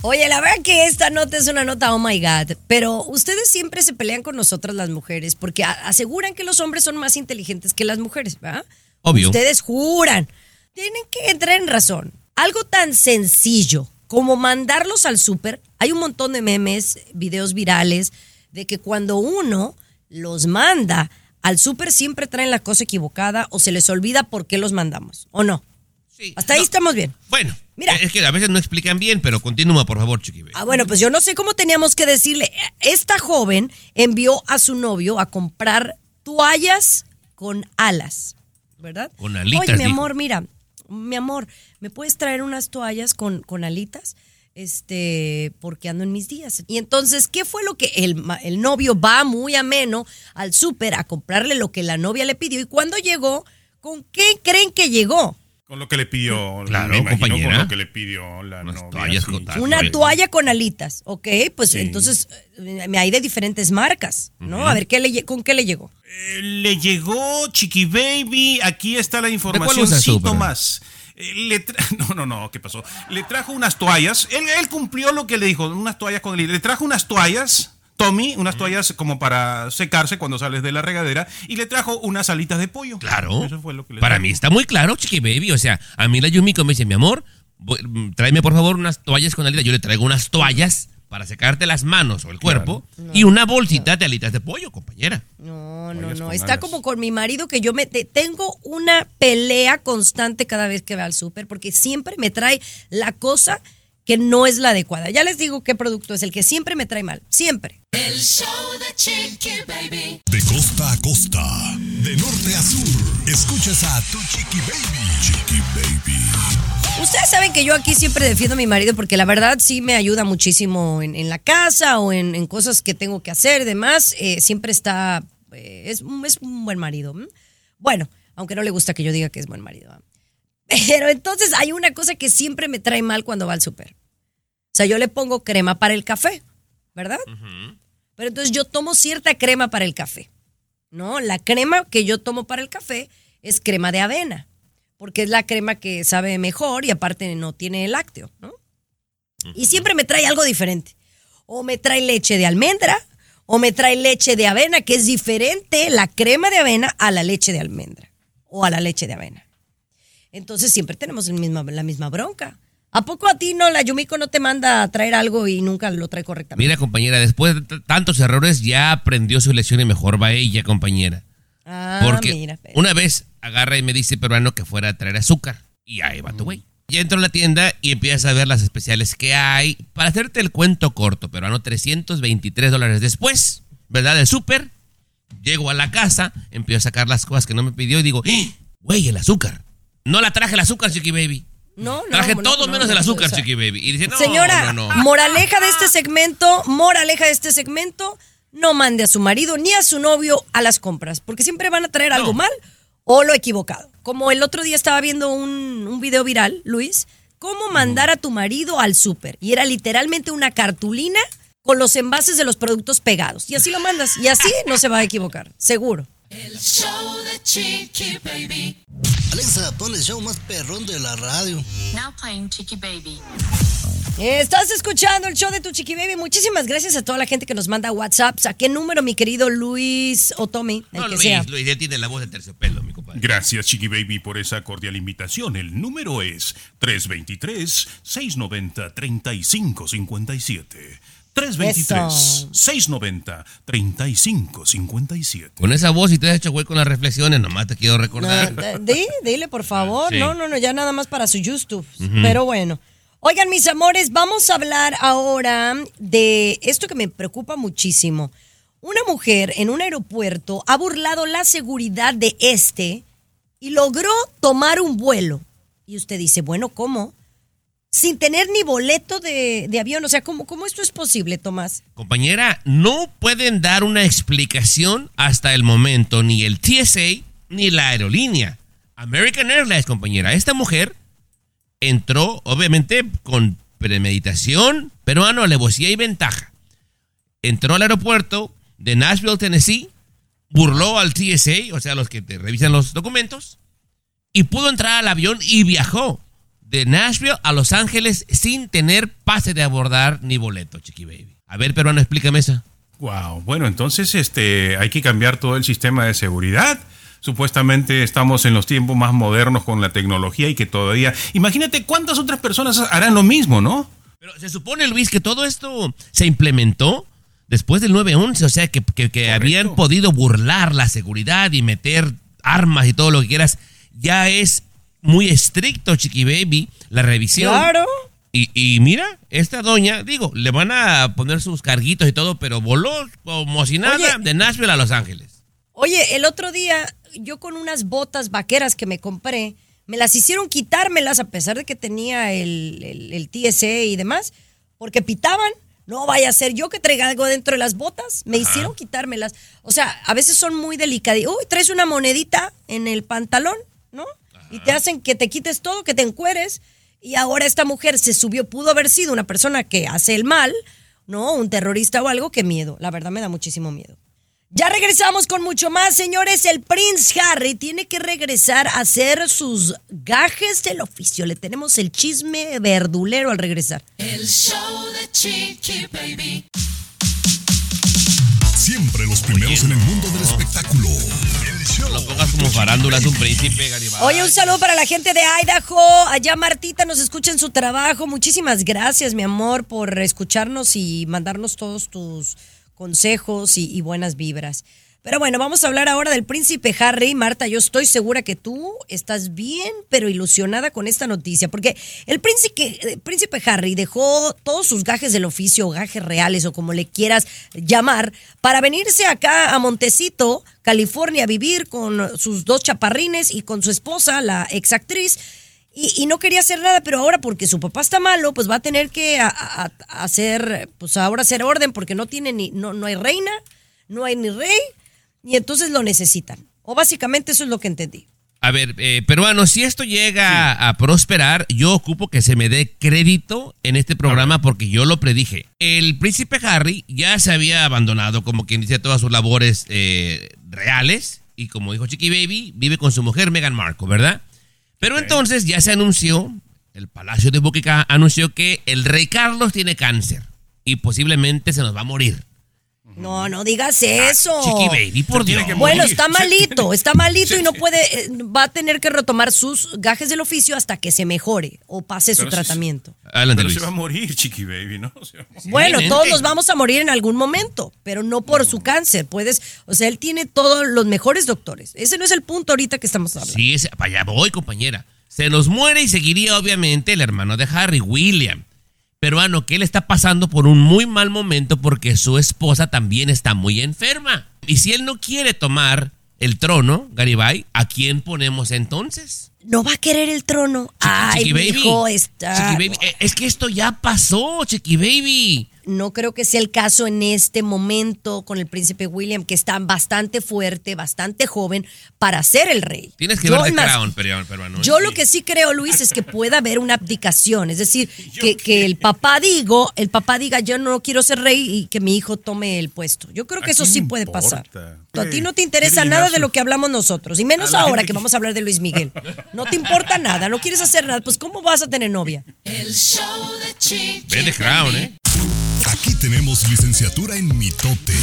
Oye, la verdad que esta nota es una nota, oh my God. Pero ustedes siempre se pelean con nosotras las mujeres porque aseguran que los hombres son más inteligentes que las mujeres, ¿verdad? Obvio. Ustedes juran. Tienen que entrar en razón. Algo tan sencillo como mandarlos al súper. Hay un montón de memes, videos virales, de que cuando uno los manda al súper siempre traen la cosa equivocada o se les olvida por qué los mandamos, ¿o no? Sí. Hasta ahí estamos bien. Bueno, Mira. es que a veces no explican bien, pero continúa, por favor, Chiqui Baby. Ah, bueno, pues yo no sé cómo teníamos que decirle. Esta joven envió a su novio a comprar toallas con alas, ¿verdad? Con alitas, Oye, mi dijo. amor, mira, mi amor, ¿me puedes traer unas toallas con, con alitas? Este, porque ando en mis días. Y entonces, ¿qué fue lo que el, ma- el novio va muy ameno al súper a comprarle lo que la novia le pidió? Y cuando llegó, ¿con qué creen que llegó? Con lo que le pidió, Claro, me imagino, compañera. con lo que le pidió la Unas novia. toallas sí. con tal- Una toalla con alitas, ¿ok? Pues Sí. entonces eh, me hay de diferentes marcas, ¿no? A ver, ¿qué le, ¿con qué le llegó? Eh, Le llegó Chiqui Baby, aquí está la información. usas Le no, no, no, ¿qué pasó? Le trajo unas toallas. Él, él cumplió lo que le dijo, unas toallas con el. Le trajo unas toallas, Tommy, unas toallas como para secarse cuando sales de la regadera. Y le trajo unas alitas de pollo. Claro. Eso fue lo que le Para trajo. mí está muy claro, Chiqui Baby. O sea, a mí la Yumiko me dice, mi amor, tráeme por favor unas toallas con alitas. Yo le traigo unas toallas para secarte las manos o el cuerpo y una bolsita de alitas de pollo, compañera. No, no, no. Está alas. como con mi marido que yo me te- tengo una pelea constante cada vez que va al súper porque siempre me trae la cosa que no es la adecuada. Ya les digo qué producto es el que siempre me trae mal. Siempre. El show de Chiqui Baby. De costa a costa. De norte a sur. Escuchas a tu Chiqui Baby. Chiqui Baby. Ustedes saben que yo aquí siempre defiendo a mi marido porque la verdad sí me ayuda muchísimo en, en la casa o en, en cosas que tengo que hacer, demás. Eh, siempre está, eh, es, un- es un buen marido. ¿m? Bueno, aunque no le gusta que yo diga que es buen marido. ¿ah? Pero entonces hay una cosa que siempre me trae mal cuando va al súper. O sea, yo le pongo crema para el café, ¿verdad? Pero entonces yo tomo cierta crema para el café. ¿No? La crema que yo tomo para el café es crema de avena porque es la crema que sabe mejor y aparte no tiene lácteo, ¿no? Y siempre me trae algo diferente. O me trae leche de almendra, O me trae leche de avena, que es diferente la crema de avena a la leche de almendra o a la leche de avena. Entonces siempre tenemos el misma, la misma bronca. ¿A poco a ti no, la Yumiko no te manda a traer algo y nunca lo trae correctamente? Mira, compañera, después de tantos errores ya aprendió su lección y mejor va ella, compañera. Ah, Porque mira. Una vez agarra y me dice peruano que fuera a traer azúcar. Y ahí va tu güey. Ya entro a la tienda y empiezas a ver las especiales que hay. Para hacerte el cuento corto, peruano, 323 dólares después, ¿verdad? Del súper. Llego a la casa, empiezo a sacar las cosas que no me pidió y digo, ¡Eh! güey, el azúcar. No la traje el azúcar, Chiqui Baby. No, no, Traje no, todo no, menos no, el azúcar, o sea, Chiqui Baby. Y dice, Señora, moraleja de este segmento, moraleja de este segmento, no mande a su marido ni a su novio a las compras, porque siempre van a traer algo mal o lo equivocado. Como el otro día estaba viendo un, un video viral, Luis, cómo mandar a tu marido al súper. Y era literalmente una cartulina con los envases de los productos pegados. Y así lo mandas. Y así no se va a equivocar, seguro. El show de Chiqui Baby. Alexa, pon el show más perrón de la radio. Now playing Chicky Baby. Estás escuchando el show de tu chiqui baby. Muchísimas gracias a toda la gente que nos manda WhatsApps. ¿A qué número, mi querido Luis o Tommy? El No, que Luis, sea. Luis, ya tiene la voz de terciopelo, mi compadre. Gracias, Chiqui Baby, por esa cordial invitación. El número es 323-690-3557. 323-690-3557. Con esa voz y te has hecho güey con las reflexiones, nomás te quiero No, recordar. d- di- dile, por favor. Sí. No, no, no, ya nada más para su YouTube. Pero bueno. Oigan, mis amores, vamos a hablar ahora de esto que me preocupa muchísimo. Una mujer en un aeropuerto ha burlado la seguridad de este y logró tomar un vuelo. Y usted dice, bueno, ¿cómo? Sin tener ni boleto de, de avión. O sea, ¿cómo, ¿cómo esto es posible, Tomás? Compañera, no pueden dar una explicación hasta el momento ni el TSA ni la aerolínea. American Airlines, compañera. Esta mujer entró, obviamente, con premeditación, pero a no, alevosía y ventaja. Entró al aeropuerto de Nashville, Tennessee, burló al TSA, o sea, los que te revisan los documentos, y pudo entrar al avión y viajó de Nashville a Los Ángeles sin tener pase de abordar ni boleto, Chiqui Baby. A ver, peruano, explícame eso. Wow, bueno, entonces este, hay que cambiar todo el sistema de seguridad. Supuestamente estamos en los tiempos más modernos con la tecnología y que todavía... Imagínate cuántas otras personas harán lo mismo, ¿no? Pero se supone, Luis, que todo esto se implementó después del 9-11, o sea, que, que- que habían podido burlar la seguridad y meter armas y todo lo que quieras. Ya es muy estricto, Chiqui Baby, la revisión. Claro. Y, y mira, esta doña, digo, le van a poner sus carguitos y todo, pero voló como si nada Oye. de Nashville a Los Ángeles. Oye, el otro día yo con unas botas vaqueras que me compré, me las hicieron quitármelas a pesar de que tenía el, el, el TSA y demás, porque pitaban. No vaya a ser yo que traiga algo dentro de las botas. Me hicieron quitármelas. O sea, a veces son muy delicadas. Uy, traes una monedita en el pantalón, ¿no? Y te hacen que te quites todo, que te encueres. Y ahora esta mujer se subió, pudo haber sido una persona que hace el mal, ¿no? Un terrorista o algo, qué miedo. La verdad me da muchísimo miedo. Ya regresamos con mucho más, señores. El Prince Harry tiene que regresar a hacer sus gajes del oficio. Le tenemos el chisme verdulero al regresar. El show de Chiqui Baby. Siempre los primeros en el mundo del espectáculo. Show. Lo pongas como farándula, es un príncipe, Garibay. Oye, un saludo para la gente de Idaho. Allá Martita nos escucha en su trabajo. Muchísimas gracias, mi amor, por escucharnos y mandarnos todos tus consejos y, buenas vibras. Pero bueno, vamos a hablar ahora del príncipe Harry. Marta, yo estoy segura que tú estás bien, pero ilusionada con esta noticia, porque el príncipe, el príncipe Harry dejó todos sus gajes del oficio, gajes reales, o como le quieras llamar, para venirse acá a Montecito, California, a vivir con sus dos chaparrines y con su esposa, la exactriz. Y, y no quería hacer nada, pero ahora porque su papá está malo, pues va a tener que a- a- a hacer, pues ahora hacer orden, porque no tiene ni, no, no hay reina, no hay ni rey, y entonces lo necesitan. O básicamente eso es lo que entendí. A ver, eh, peruano, si esto llega a prosperar, yo ocupo que se me dé crédito en este programa porque yo lo predije. El príncipe Harry ya se había abandonado, como quien dice, todas sus labores eh, reales. Y como dijo Chiqui Baby, vive con su mujer Meghan Markle, ¿verdad? Pero entonces ya se anunció, el Palacio de Buckingham anunció que el rey Carlos tiene cáncer y posiblemente se nos va a morir. No, no digas eso. Chiqui Baby, por Dios. Bueno, está malito, está malito y no puede, eh, va a tener que retomar sus gajes del oficio hasta que se mejore o pase su si- tratamiento. Adelante, Pero Luis. se va a morir, Chiqui Baby, ¿no? Bueno, todos nos vamos a morir en algún momento, pero no por su cáncer. Puedes, o sea, él tiene todos los mejores doctores. Ese no es el punto ahorita que estamos hablando. Sí, ese- para allá voy, compañera. Se nos muere y seguiría, obviamente, el hermano de Harry, William. Peruano, que él está pasando por un muy mal momento porque su esposa también está muy enferma. Y si él no quiere tomar el trono, Garibay, ¿a quién ponemos entonces? No va a querer el trono. Ay, Chiqui Baby. mijo, está. Chiqui Baby. Eh, Es que esto ya pasó, Chiqui Baby. No creo que sea el caso en este momento con el príncipe William, que está bastante fuerte, bastante joven para ser el rey. Tienes que Yo, ver más, Crown, ¿eh? Yo lo que sí creo, Luis, es que pueda haber una abdicación. Es decir, que, que el papá digo, el papá diga yo no quiero ser rey y que mi hijo tome el puesto. Yo creo que ¿A eso sí puede pasar. A ti no te interesa nada de lo que hablamos nosotros. Y menos ahora que- vamos a hablar de Luis Miguel. No te importa nada, no quieres hacer nada. Pues ¿cómo vas a tener novia? El show de Chiqui Ve de Crown, ¿eh? Aquí tenemos licenciatura en mitote.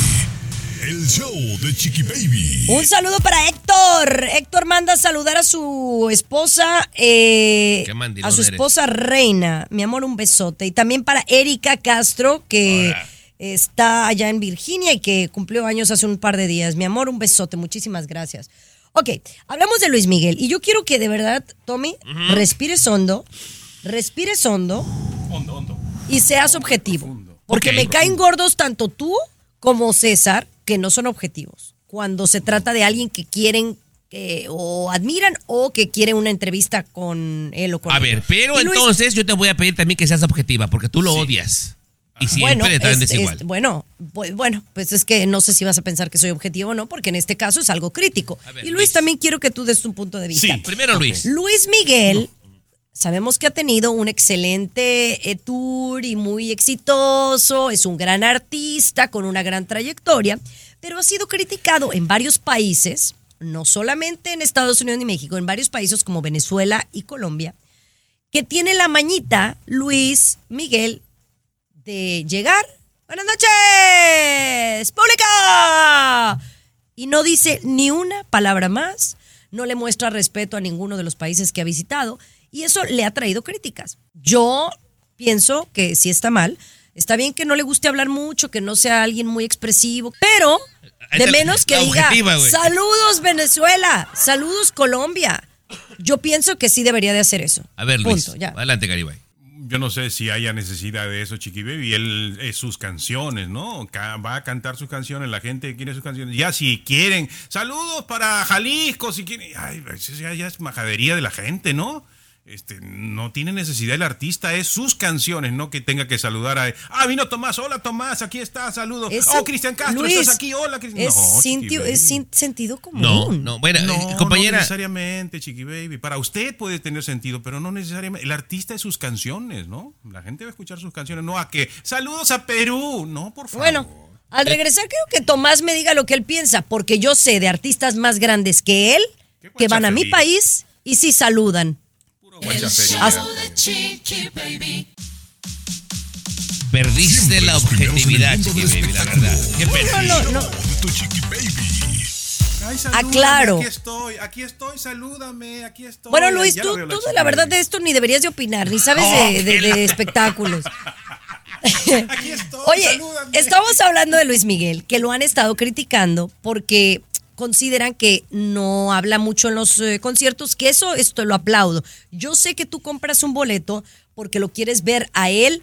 El show de Chiqui Baby. Un saludo para Héctor. Héctor manda a saludar a su esposa, eh, a su eres. esposa Reina. Mi amor, un besote. Y también para Erika Castro, que Hola. está allá en Virginia y que cumplió años hace un par de días. Mi amor, un besote. Muchísimas gracias. Ok, hablamos de Luis Miguel. Y yo quiero que de verdad, Tommy, respires hondo, respires hondo Hondo, hondo. y seas objetivo. Porque me caen gordos tanto tú como César, que no son objetivos. Cuando se trata de alguien que quieren eh, o admiran o que quieren una entrevista con él o con A ver, pero Y Luis, entonces yo te voy a pedir también que seas objetiva, porque tú lo odias. Y siempre bueno, te traen es- desigual. es- bueno, pues, bueno, pues es que no sé si vas a pensar que soy objetivo o no, porque en este caso es algo crítico. Ver, y Luis, Luis. también quiero que tú des tu punto de vista. Sí. Primero, Luis. Luis Miguel, sabemos que ha tenido un excelente eh, tour y muy exitoso, es un gran artista con una gran trayectoria, pero ha sido criticado en varios países, no solamente en Estados Unidos y México, en varios países como Venezuela y Colombia, que tiene la mañita, Luis Miguel, de llegar. Buenas noches, pública. Y no dice ni una palabra más, no le muestra respeto a ninguno de los países que ha visitado y eso le ha traído críticas. Yo pienso que sí está mal. Está bien que no le guste hablar mucho, que no sea alguien muy expresivo, pero de menos que diga saludos Venezuela, saludos Colombia. Yo pienso que sí debería de hacer eso. A ver, Luis. Punto, ya. Adelante, Garibay. Yo no sé si haya necesidad de eso, Chiqui Baby. Él es sus canciones, ¿no? Va a cantar sus canciones, la gente quiere sus canciones. Ya si quieren, saludos para Jalisco, si quieren. Ay, eso ya, ya es majadería de la gente, ¿no? Este, no tiene necesidad el artista, es sus canciones, no que tenga que saludar a. Ah, vino Tomás, hola Tomás, aquí está, saludos. Es- oh, Cristian Castro, Luis, estás aquí, hola Cristian. Es, No, es sin sentido común. No, no. Bueno, No, eh, no compañera. necesariamente, Chiqui Baby. Para usted puede tener sentido, pero no necesariamente. El artista es sus canciones, ¿no? La gente va a escuchar sus canciones, no a que saludos a Perú. No, por favor. Bueno, al regresar creo que Tomás me diga lo que él piensa, porque yo sé de artistas más grandes que él que van a mi país y sí saludan. Perdiste Siempre la objetividad, Chiqui Baby, la verdad. Qué pena. No, no, no. De tu Chiqui Baby. Ay, salúdame, Aclaro. Aquí estoy, aquí estoy, salúdame, aquí estoy. Bueno, Luis, Ya tú, veo tú la verdad de esto ni deberías de opinar, ni sabes de, de- de espectáculos. Aquí estoy, Oye, salúdame. estamos hablando de Luis Miguel, que lo han estado criticando porque consideran que no habla mucho en los eh, conciertos, que eso esto lo aplaudo. Yo sé que tú compras un boleto porque lo quieres ver a él,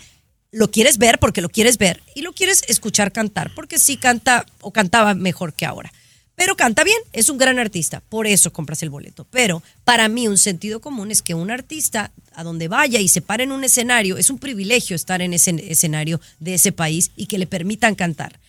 lo quieres ver porque lo quieres ver y lo quieres escuchar cantar, porque sí canta o cantaba mejor que ahora. Pero canta bien, es un gran artista, por eso compras el boleto. Pero para mí un sentido común es que un artista a donde vaya y se pare en un escenario, es un privilegio estar en ese escenario de ese país y que le permitan cantar.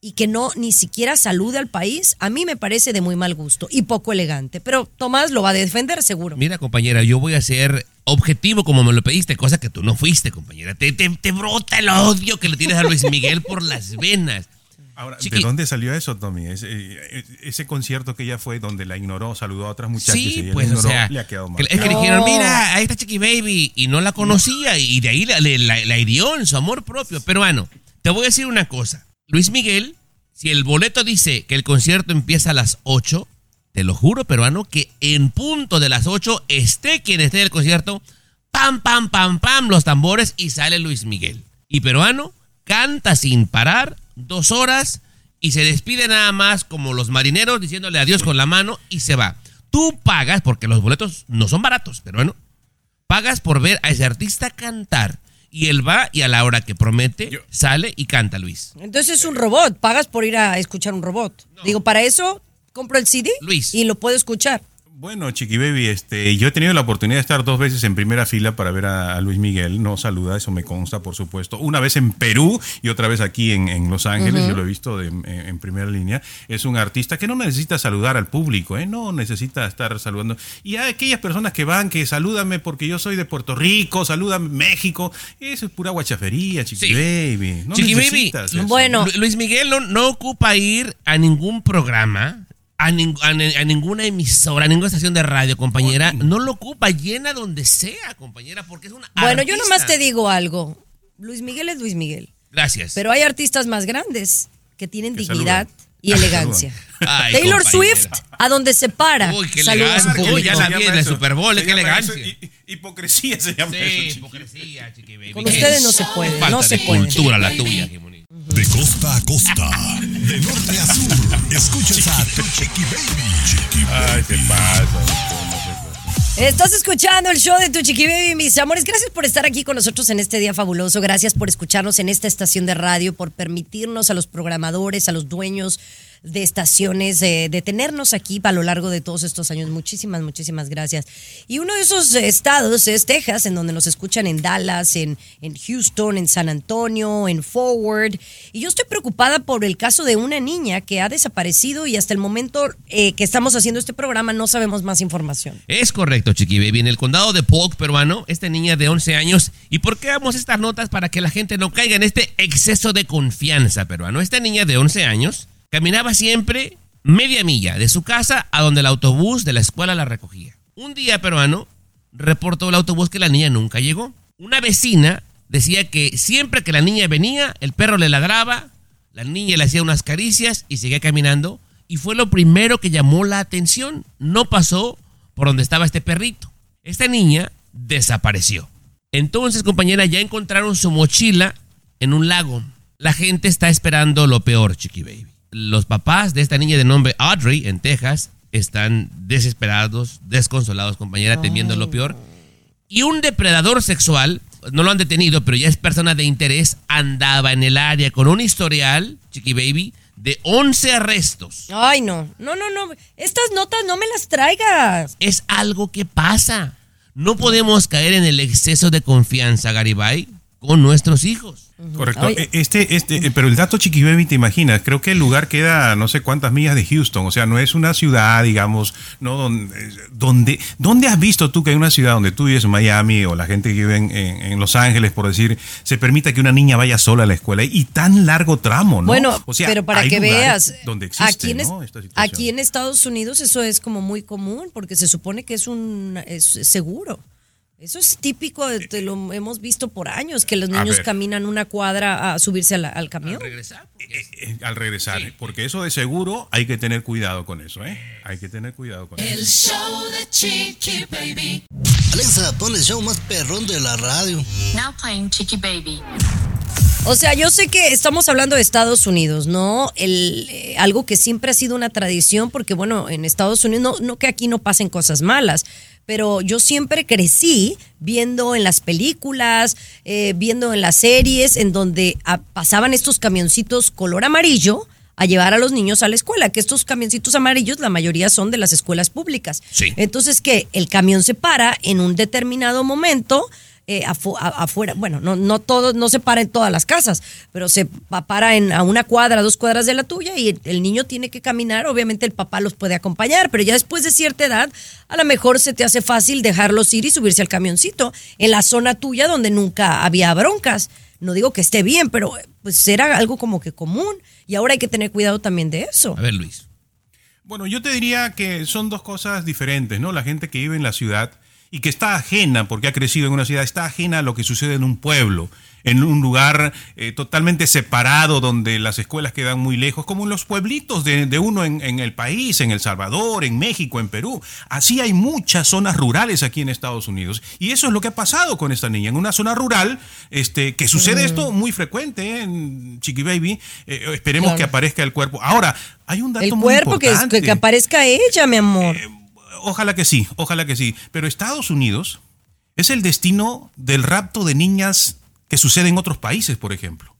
Y que no ni siquiera salude al país, a mí me parece de muy mal gusto y poco elegante. Pero Tomás lo va a defender seguro. Mira, compañera, yo voy a ser objetivo como me lo pediste, cosa que tú no fuiste, compañera. Te, te, te brota el odio que le tienes a Luis Miguel por las venas. Ahora, Chiqui- ¿de dónde salió eso, Tommy? Ese, eh, ese concierto que ella fue donde la ignoró, saludó a otras muchachas y Sí, ella pues, la o ignoró, sea, le ha quedado mal. es que le dijeron, mira, ahí está Chiqui Baby, y no la conocía, y de ahí la, la- la hirió en su amor propio. Pero bueno, te voy a decir una cosa. Luis Miguel Si el boleto dice que el concierto empieza a las 8, te lo juro, peruano, que en punto de las 8 esté quien esté en el concierto, pam, pam, pam, pam, los tambores y sale Luis Miguel. Y peruano canta sin parar dos horas y se despide nada más como los marineros diciéndole adiós con la mano y se va. Tú pagas, porque los boletos no son baratos, pero bueno, pagas por ver a ese artista cantar. Y él va y a la hora que promete, sale y canta Luis. Entonces es un robot, pagas por ir a escuchar un robot. Digo, para eso compro el CD Luis. y lo puedo escuchar. Bueno, Chiqui Baby, este, yo he tenido la oportunidad de estar dos veces en primera fila para ver a, a Luis Miguel. No saluda, eso me consta, por supuesto. Una vez en Perú y otra vez aquí en, en Los Ángeles. Yo lo he visto de- en, en primera línea. Es un artista que no necesita saludar al público, ¿eh? No necesita estar saludando. Y hay aquellas personas que van, que salúdame porque yo soy de Puerto Rico, salúdame México. Eso es pura guachafería, Chiqui Baby. No Chiqui Baby, eso. Lu- Luis Miguel no, no ocupa ir a ningún programa, a, ning- a ni- a ninguna emisora, a ninguna estación de radio, compañera. No lo ocupa, llena donde sea, compañera, porque es una Bueno, yo nomás te digo algo. Luis Miguel es Luis Miguel. Gracias. Pero hay artistas más grandes que tienen Que dignidad saludan. y elegancia. Ay, Taylor compañera. Swift, a donde se para. Uy, qué elegancia. Ya la vi en el Super Bowl, qué elegancia. eso, hipocresía se llama Sí, eso. Hipocresía, Chiqui Baby. Con ustedes no se puede, no se puede. cultura la tuya. Qué. De costa a costa, de norte a sur, escuchas a tu Chiqui Baby. Chiqui Ay, te pasa. Estás escuchando el show de Tu Chiqui Baby, mis amores. Gracias por estar aquí con nosotros en este día fabuloso. Gracias por escucharnos en esta estación de radio, por permitirnos a los programadores, a los dueños de estaciones, eh, de tenernos aquí a lo largo de todos estos años. Muchísimas, muchísimas gracias. Y uno de esos estados es Texas, en donde nos escuchan en Dallas, en, en Houston, en San Antonio, en Forward. Y yo estoy preocupada por el caso de una niña que ha desaparecido y hasta el momento eh, que estamos haciendo este programa no sabemos más información. Es correcto, Chiqui. En el condado de Polk, peruano, esta niña de 11 años. ¿Y por qué damos estas notas? Para que la gente no caiga en este exceso de confianza, peruano. Esta niña de 11 años caminaba siempre media milla de su casa a donde el autobús de la escuela la recogía. Un día, peruano, reportó el autobús que la niña nunca llegó. Una vecina decía que siempre que la niña venía, el perro le ladraba, la niña le hacía unas caricias y seguía caminando. Y fue lo primero que llamó la atención. No pasó por donde estaba este perrito. Esta niña desapareció. Entonces, compañera, ya encontraron su mochila en un lago. La gente está esperando lo peor, Chiqui Baby. Los papás de esta niña de nombre Audrey en Texas están desesperados, desconsolados, compañera, temiendo lo peor. Y un depredador sexual, no lo han detenido, pero ya es persona de interés, andaba en el área con un historial, Chiqui Baby, de 11 arrestos. Ay, no, no, no, no. Estas notas no me las traigas. Es algo que pasa. No podemos caer en el exceso de confianza, Garibay, con nuestros hijos. Correcto. Ay. E- Este, este, eh, pero el dato Chiqui Baby, te imaginas, creo que el lugar queda no sé cuántas millas de Houston, o sea, no es una ciudad, digamos, no donde, donde, ¿dónde has visto tú que hay una ciudad donde tú vives en Miami o la gente que vive en, en- en Los Ángeles, por decir, se permita que una niña vaya sola a la escuela y tan largo tramo, ¿no? Bueno, O sea, pero para hay que veas, donde existe, aquí, en, aquí en Estados Unidos eso es como muy común porque se supone que es un es seguro. Eso es típico, de- te lo hemos visto por años, que los niños ver. caminan una cuadra a subirse a la- al camión. Eh, al regresar, porque eso de seguro hay que tener cuidado con eso, ¿eh? Hay que tener cuidado con eso. El show de Chiqui Baby. Alexa, pon el show más perrón de la radio. Now playing Chicky Baby. O sea, yo sé que estamos hablando de Estados Unidos, ¿no? El, eh, algo que siempre ha sido una tradición, porque bueno, en Estados Unidos, no, no que aquí no pasen cosas malas, pero yo siempre crecí viendo en las películas, eh, viendo en las series, en donde pasaban estos camioncitos color amarillo a llevar a los niños a la escuela, que estos camioncitos amarillos, la mayoría son de las escuelas públicas. Sí. Entonces, que el camión se para en un determinado momento eh, afu- afuera, bueno, no, no todo, no se para en todas las casas, pero se pa- para en, a una cuadra, dos cuadras de la tuya y el, el niño tiene que caminar, obviamente el papá los puede acompañar, pero ya después de cierta edad, a lo mejor se te hace fácil dejarlos ir y subirse al camioncito en la zona tuya donde nunca había broncas. No digo que esté bien, pero pues era algo como que común y ahora hay que tener cuidado también de eso. A ver, Luis. Bueno, yo te diría que son dos cosas diferentes, ¿no? La gente que vive en la ciudad y que está ajena, porque ha crecido en una ciudad, está ajena a lo que sucede en un pueblo. en un lugar eh, totalmente separado donde las escuelas quedan muy lejos, como en los pueblitos de, de uno en, en, el país, en El Salvador, en México, en Perú. Así hay muchas zonas rurales aquí en Estados Unidos. Y eso es lo que ha pasado con esta niña. En una zona rural, este, que sucede esto muy frecuente ¿eh? en Chiqui Baby. Eh, esperemos Claro. que aparezca el cuerpo. Ahora, hay un dato El muy cuerpo, importante. que, que aparezca ella, mi amor. Ojalá que sí, ojalá que sí. Pero Estados Unidos es el destino del rapto de niñas que sucede en otros países, por ejemplo.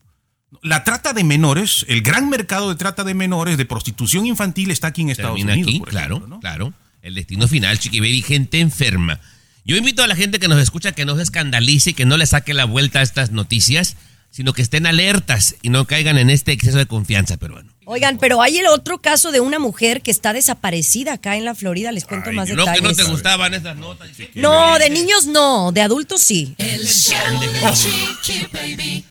La trata de menores, el gran mercado de trata de menores, de prostitución infantil está aquí en Estados Termina Unidos. aquí, por claro, ejemplo, ¿no? claro. El destino final, Chiqui Baby, gente enferma. Yo invito a la gente que nos escucha que no se escandalice y que no le saque la vuelta a estas noticias, sino que estén alertas y no caigan en este exceso de confianza peruano. Oigan, pero hay el otro caso de una mujer que está desaparecida acá en la Florida. Les cuento más No que detalles. no te gustaban estas notas. No, de niños no, de adultos sí. El show de Chiqui Baby.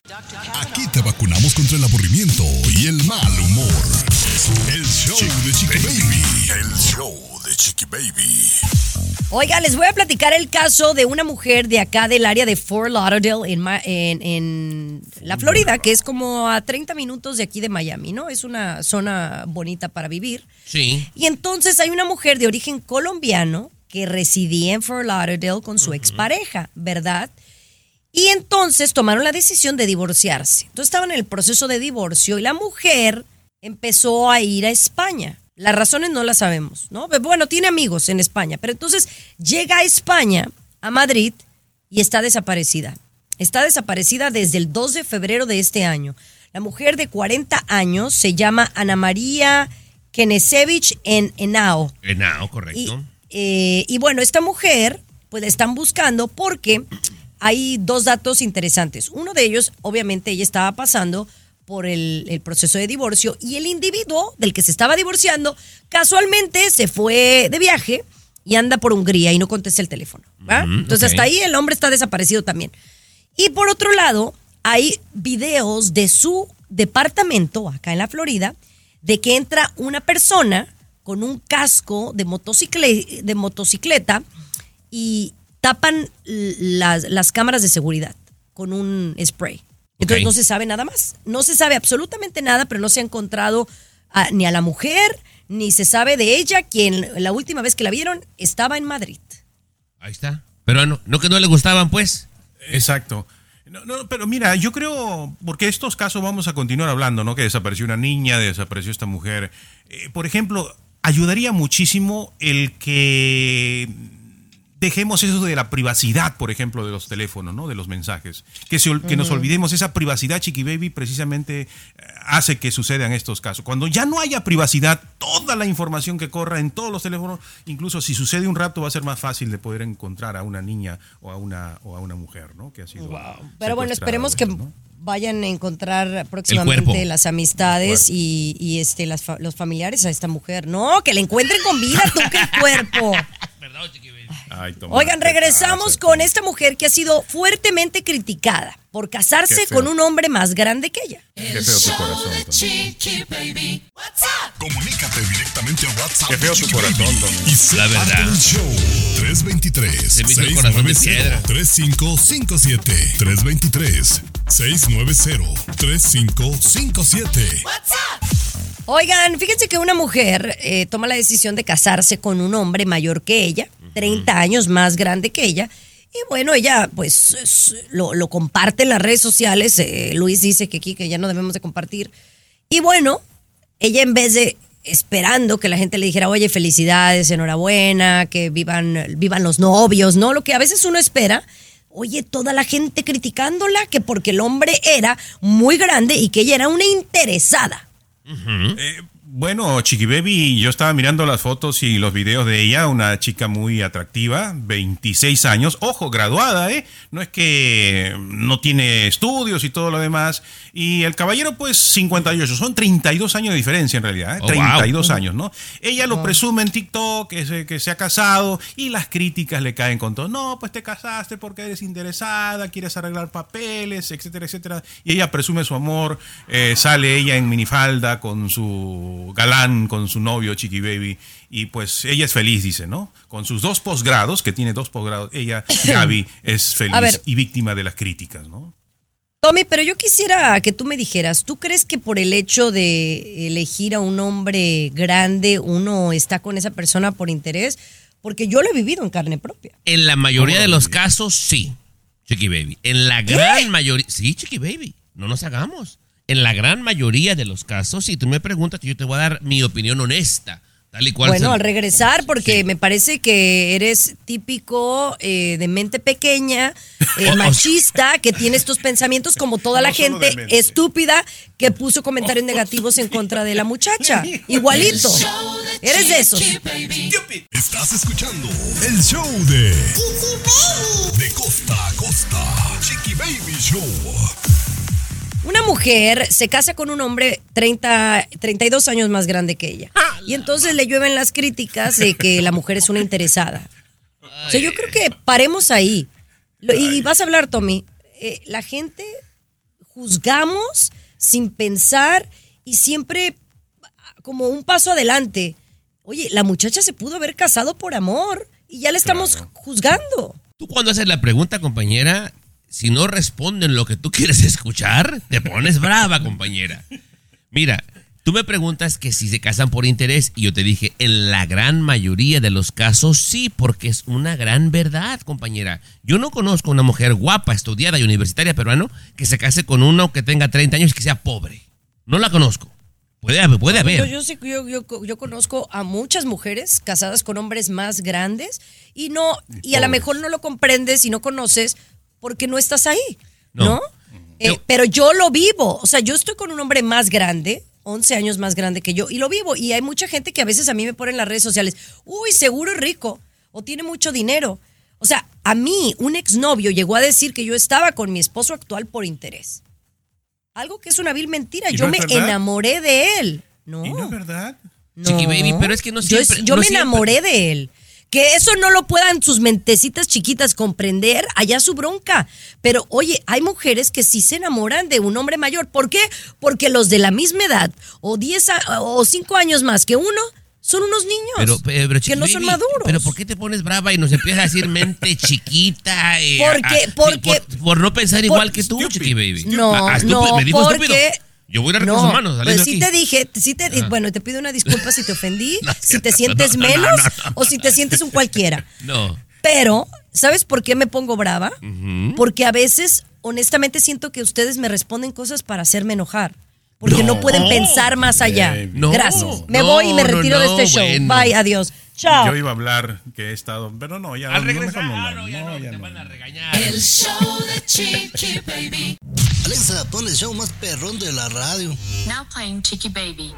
Aquí te vacunamos contra el aburrimiento y el mal humor. El show de Chiqui Baby. El show de Chiqui Baby. Oiga, les voy a platicar el caso de una mujer de acá del área de Fort Lauderdale en, Ma- en, en la Florida, que es como a 30 minutos de aquí de Miami, ¿no? Es una zona bonita para vivir. Sí. Y entonces hay una mujer de origen colombiano que residía en Fort Lauderdale con su expareja, ¿verdad? Y entonces tomaron la decisión de divorciarse. Entonces estaban en el proceso de divorcio y la mujer empezó a ir a España. Las razones no las sabemos, ¿no? Bueno, tiene amigos en España, pero entonces llega a España, a Madrid, y está desaparecida. Está desaparecida desde el 2 de febrero de este año. La mujer de 40 años se llama Ana María Kenesevich en Henao. Enao, Y, correcto. eh, y bueno, esta mujer, pues la están buscando porque hay dos datos interesantes. Uno de ellos, obviamente, ella estaba pasando por el, el proceso de divorcio y el individuo del que se estaba divorciando casualmente se fue de viaje y anda por Hungría y no contesta el teléfono. Entonces hasta ahí el hombre está desaparecido también. Y por otro lado, hay videos de su departamento acá en la Florida de que entra una persona con un casco de, motocicle- de motocicleta y tapan las, las cámaras de seguridad con un spray. Entonces no se sabe nada más. No se sabe absolutamente nada, pero no se ha encontrado a- ni a la mujer, ni se sabe de ella, quien la última vez que la vieron estaba en Madrid. Ahí está. Pero no, no que no le gustaban, pues. Exacto. No, no, pero mira, yo creo, porque estos casos vamos a continuar hablando, ¿no? Que desapareció una niña, desapareció esta mujer. Eh, por ejemplo, ayudaría muchísimo el que dejemos eso de la privacidad, por ejemplo, de los teléfonos, ¿no? De los mensajes. Que, se que nos olvidemos esa privacidad, Chiqui Baby, precisamente eh, hace que sucedan estos casos. Cuando ya no haya privacidad, toda la información que corra en todos los teléfonos, incluso si sucede un rato, va a ser más fácil de poder encontrar a una niña o a una, o a una mujer, ¿no? Que ha sido Pero bueno, esperemos que vayan a encontrar próximamente las amistades y, y, este las fa- los familiares a esta mujer. No, que la encuentren con vida, tú que el cuerpo. Ay, toma, Oigan, regresamos con esta mujer que ha sido fuertemente criticada por casarse con un hombre más grande que ella. Qué feo tu corazón, Tommy. Chiqui Baby. What's up? Comunícate directamente a WhatsApp. Qué feo tu corazón, Tommy. Y La parte verdad. del show. 323 Se me hizo el corazón de piedra. 3557 323 690 3557 Oigan, fíjense que una mujer eh, toma la decisión de casarse con un hombre mayor que ella, 30 años más grande que ella. Y bueno, ella pues es- lo, lo comparte en las redes sociales. eh, Luis dice que aquí que ya no debemos de compartir. Y bueno, ella en vez de esperando que la gente le dijera, oye, felicidades, enhorabuena, que vivan, vivan los novios, ¿no? Lo que a veces uno espera. Oye, toda la gente criticándola que porque el hombre era muy grande y que ella era una interesada. Eh, bueno, Chiqui Baby, yo estaba mirando las fotos y los videos de ella, una chica muy atractiva, 26 años, ojo, graduada, ¿eh? No es que no tiene estudios y todo lo demás. Y el caballero, pues 58, son 32 años de diferencia en realidad, ¿eh? Oh, wow. 32 años, ¿no? Ella lo presume en TikTok, que se, que se ha casado y las críticas le caen con todo. No, pues te casaste porque eres interesada, quieres arreglar papeles, etcétera, etcétera. Y ella presume su amor, eh, sale ella en minifalda con su galán, con su novio Chiqui Baby. Y pues ella es feliz, dice, ¿no? Con sus dos posgrados, que tiene dos posgrados, ella, Gaby, es feliz ver. y víctima de las críticas, ¿no? Tommy, pero yo quisiera que tú me dijeras, ¿tú crees que por el hecho de elegir a un hombre grande uno está con esa persona por interés? Porque yo lo he vivido en carne propia. En la mayoría de los casos, sí, Chiqui Baby. En la gran mayoría, sí, Chiqui Baby, no nos hagamos. En la gran mayoría de los casos, si tú me preguntas, yo te voy a dar mi opinión honesta. Tal y cual Bueno, al regresar, porque Sí. me parece que eres típico eh, de mente pequeña, eh, machista, que tiene estos pensamientos como toda la No gente estúpida que puso comentarios negativos en contra de la muchacha. Igualito. Eres de esos. Estás escuchando el show de De costa a costa. Chiqui Baby Show. Una mujer se casa con un hombre 30, 32 años más grande que ella. Y entonces le llueven las críticas de que la mujer es una interesada. O sea, yo creo que paremos ahí. Y vas a hablar, Tommy. eh, la gente juzgamos sin pensar y siempre como un paso adelante. Oye, la muchacha se pudo haber casado por amor y ya la estamos juzgando. Tú cuando haces la pregunta, compañera, si no responden lo que tú quieres escuchar, te pones brava, compañera. Mira, tú me preguntas que si se casan por interés y yo te dije, en la gran mayoría de los casos sí, porque es una gran verdad, compañera. Yo no conozco una mujer guapa, estudiada y universitaria peruano que se case con uno que tenga 30 años y que sea pobre. No la conozco. Puede haber, puede Yo, haber. yo, sí- yo, yo- yo conozco a muchas mujeres casadas con hombres más grandes y no y a lo mejor no lo comprendes y no conoces porque no estás ahí, ¿no? No. Eh, Yo- pero yo lo vivo, o sea, yo estoy con un hombre más grande, 11 años más grande que yo y lo vivo y hay mucha gente que a veces a mí me pone en las redes sociales, uy, seguro es rico o tiene mucho dinero. O sea, a mí un exnovio llegó a decir que yo estaba con mi esposo actual por interés. Algo que es una vil mentira. ¿Y Yo no me enamoré de él. No. ¿Y no es verdad? Chiqui Baby, pero es que no Yo, siempre- yo no me siempre- enamoré de él. Que eso no lo puedan sus mentecitas chiquitas comprender, allá su bronca. Pero oye, hay mujeres que sí se enamoran de un hombre mayor. ¿Por qué? Porque los de la misma edad o 10 a- o 5 años más que uno son unos niños Pero, pero, que no son maduros. Pero ¿por qué te pones brava y nos empiezas a decir mente chiquita? eh, Porque- porque- por, por no pensar por- igual que tú, Stupid. Chiqui Baby. No, Ah, estúpido, no, me dijo porque... estúpido. Yo voy a ir a recursos no, humanos. Pues sí aquí. te dije, sí te di- bueno, te pido una disculpa si te ofendí, No, si te sientes no, no, menos no, no. o si te sientes un cualquiera. No. Pero, ¿sabes por qué me pongo brava? Porque a veces, honestamente, siento que ustedes me responden cosas para hacerme enojar. Porque no, pueden pensar más allá. No. Gracias. Me voy y me retiro de este show. bueno. Bye, adiós. Chao. Yo iba a hablar que he estado, pero no, ya Al no, regresar, mejor no, no, no, ya no, no, ya te no. van a regañar. El show de Chiqui Baby. Alexa, pon el show más perrón de la radio. Now playing Chicky Baby.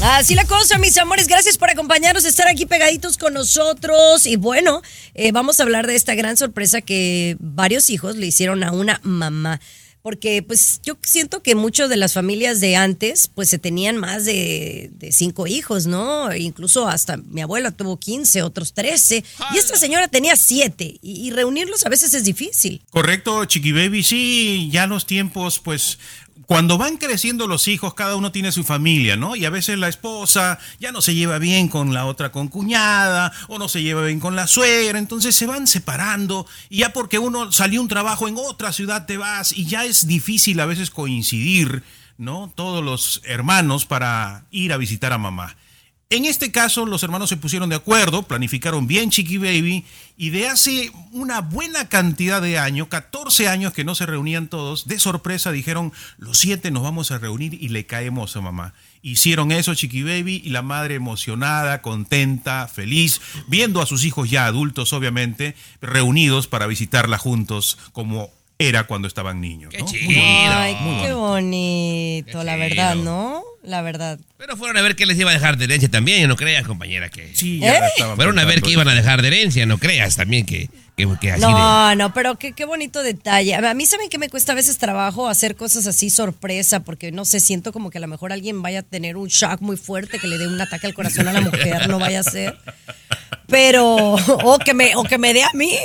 Así la cosa, mis amores. Gracias por acompañarnos, estar aquí pegaditos con nosotros. Y bueno, eh, vamos a hablar de esta gran sorpresa que varios hijos le hicieron a una mamá. Porque pues yo siento que muchas de las familias de antes pues se tenían más de, de cinco hijos, ¿no? Incluso hasta mi abuela tuvo 15, otros 13. Y esta señora tenía siete. Y, y reunirlos a veces es difícil. Correcto, Chiqui Baby, sí, ya los tiempos, pues, cuando van creciendo los hijos, cada uno tiene su familia, ¿no? Y a veces la esposa ya no se lleva bien con la otra concuñada, o no se lleva bien con la suegra, entonces se van separando, y ya porque uno salió un trabajo en otra ciudad te vas, y ya es difícil a veces coincidir, ¿no? Todos los hermanos para ir a visitar a mamá. En este caso, los hermanos se pusieron de acuerdo, planificaron bien Chiqui Baby y de hace una buena cantidad de años, 14 años que no se reunían todos, de sorpresa dijeron, los siete nos vamos a reunir y le caemos a mamá. Hicieron eso Chiqui Baby y la madre emocionada, contenta, feliz, viendo a sus hijos ya adultos, obviamente, reunidos para visitarla juntos como era cuando estaban niños. Qué chido. bonito. Ay, muy qué bonito, Qué la verdad, ¿no? La verdad. Pero fueron a ver qué les iba a dejar de herencia también, no creas, compañera, que... Sí, ya ¿Eh? Fueron a ver qué iban a dejar de herencia, no creas también que, que, que así de... No, no, pero qué, qué bonito detalle. A mí saben que me cuesta a veces trabajo hacer cosas así sorpresa, porque no sé, siento como que a lo mejor alguien vaya a tener un shock muy fuerte que le dé un ataque al corazón a la mujer, no vaya a ser. Pero, o que me, o que me dé a mí.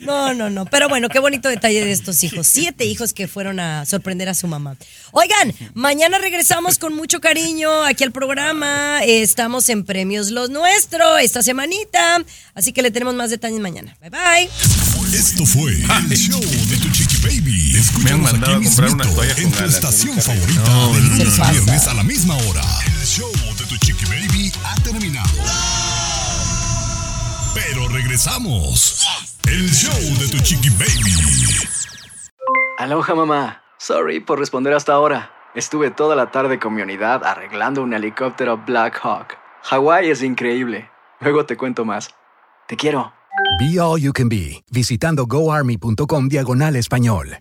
No, no, no. Pero bueno, qué bonito detalle de estos hijos. Siete hijos que fueron a sorprender a su mamá. Oigan, mañana regresamos con mucho cariño aquí al programa. Estamos en Premios Los Nuestros esta semanita. Así que le tenemos más detalles mañana. Bye bye. Esto fue el show de tu chiqui baby. Me han Escúchanos mandado aquí a comprar mismito, en tu estación favorita No, de lunes a viernes a la misma hora. El show regresamos. El show de tu chiqui baby. Aloha mamá. Sorry por responder hasta ahora. Estuve toda la tarde con mi unidad arreglando un helicóptero Black Hawk. Hawái es increíble. Luego te cuento más. Te quiero. Be All You Can Be, visitando goarmy.com diagonal español.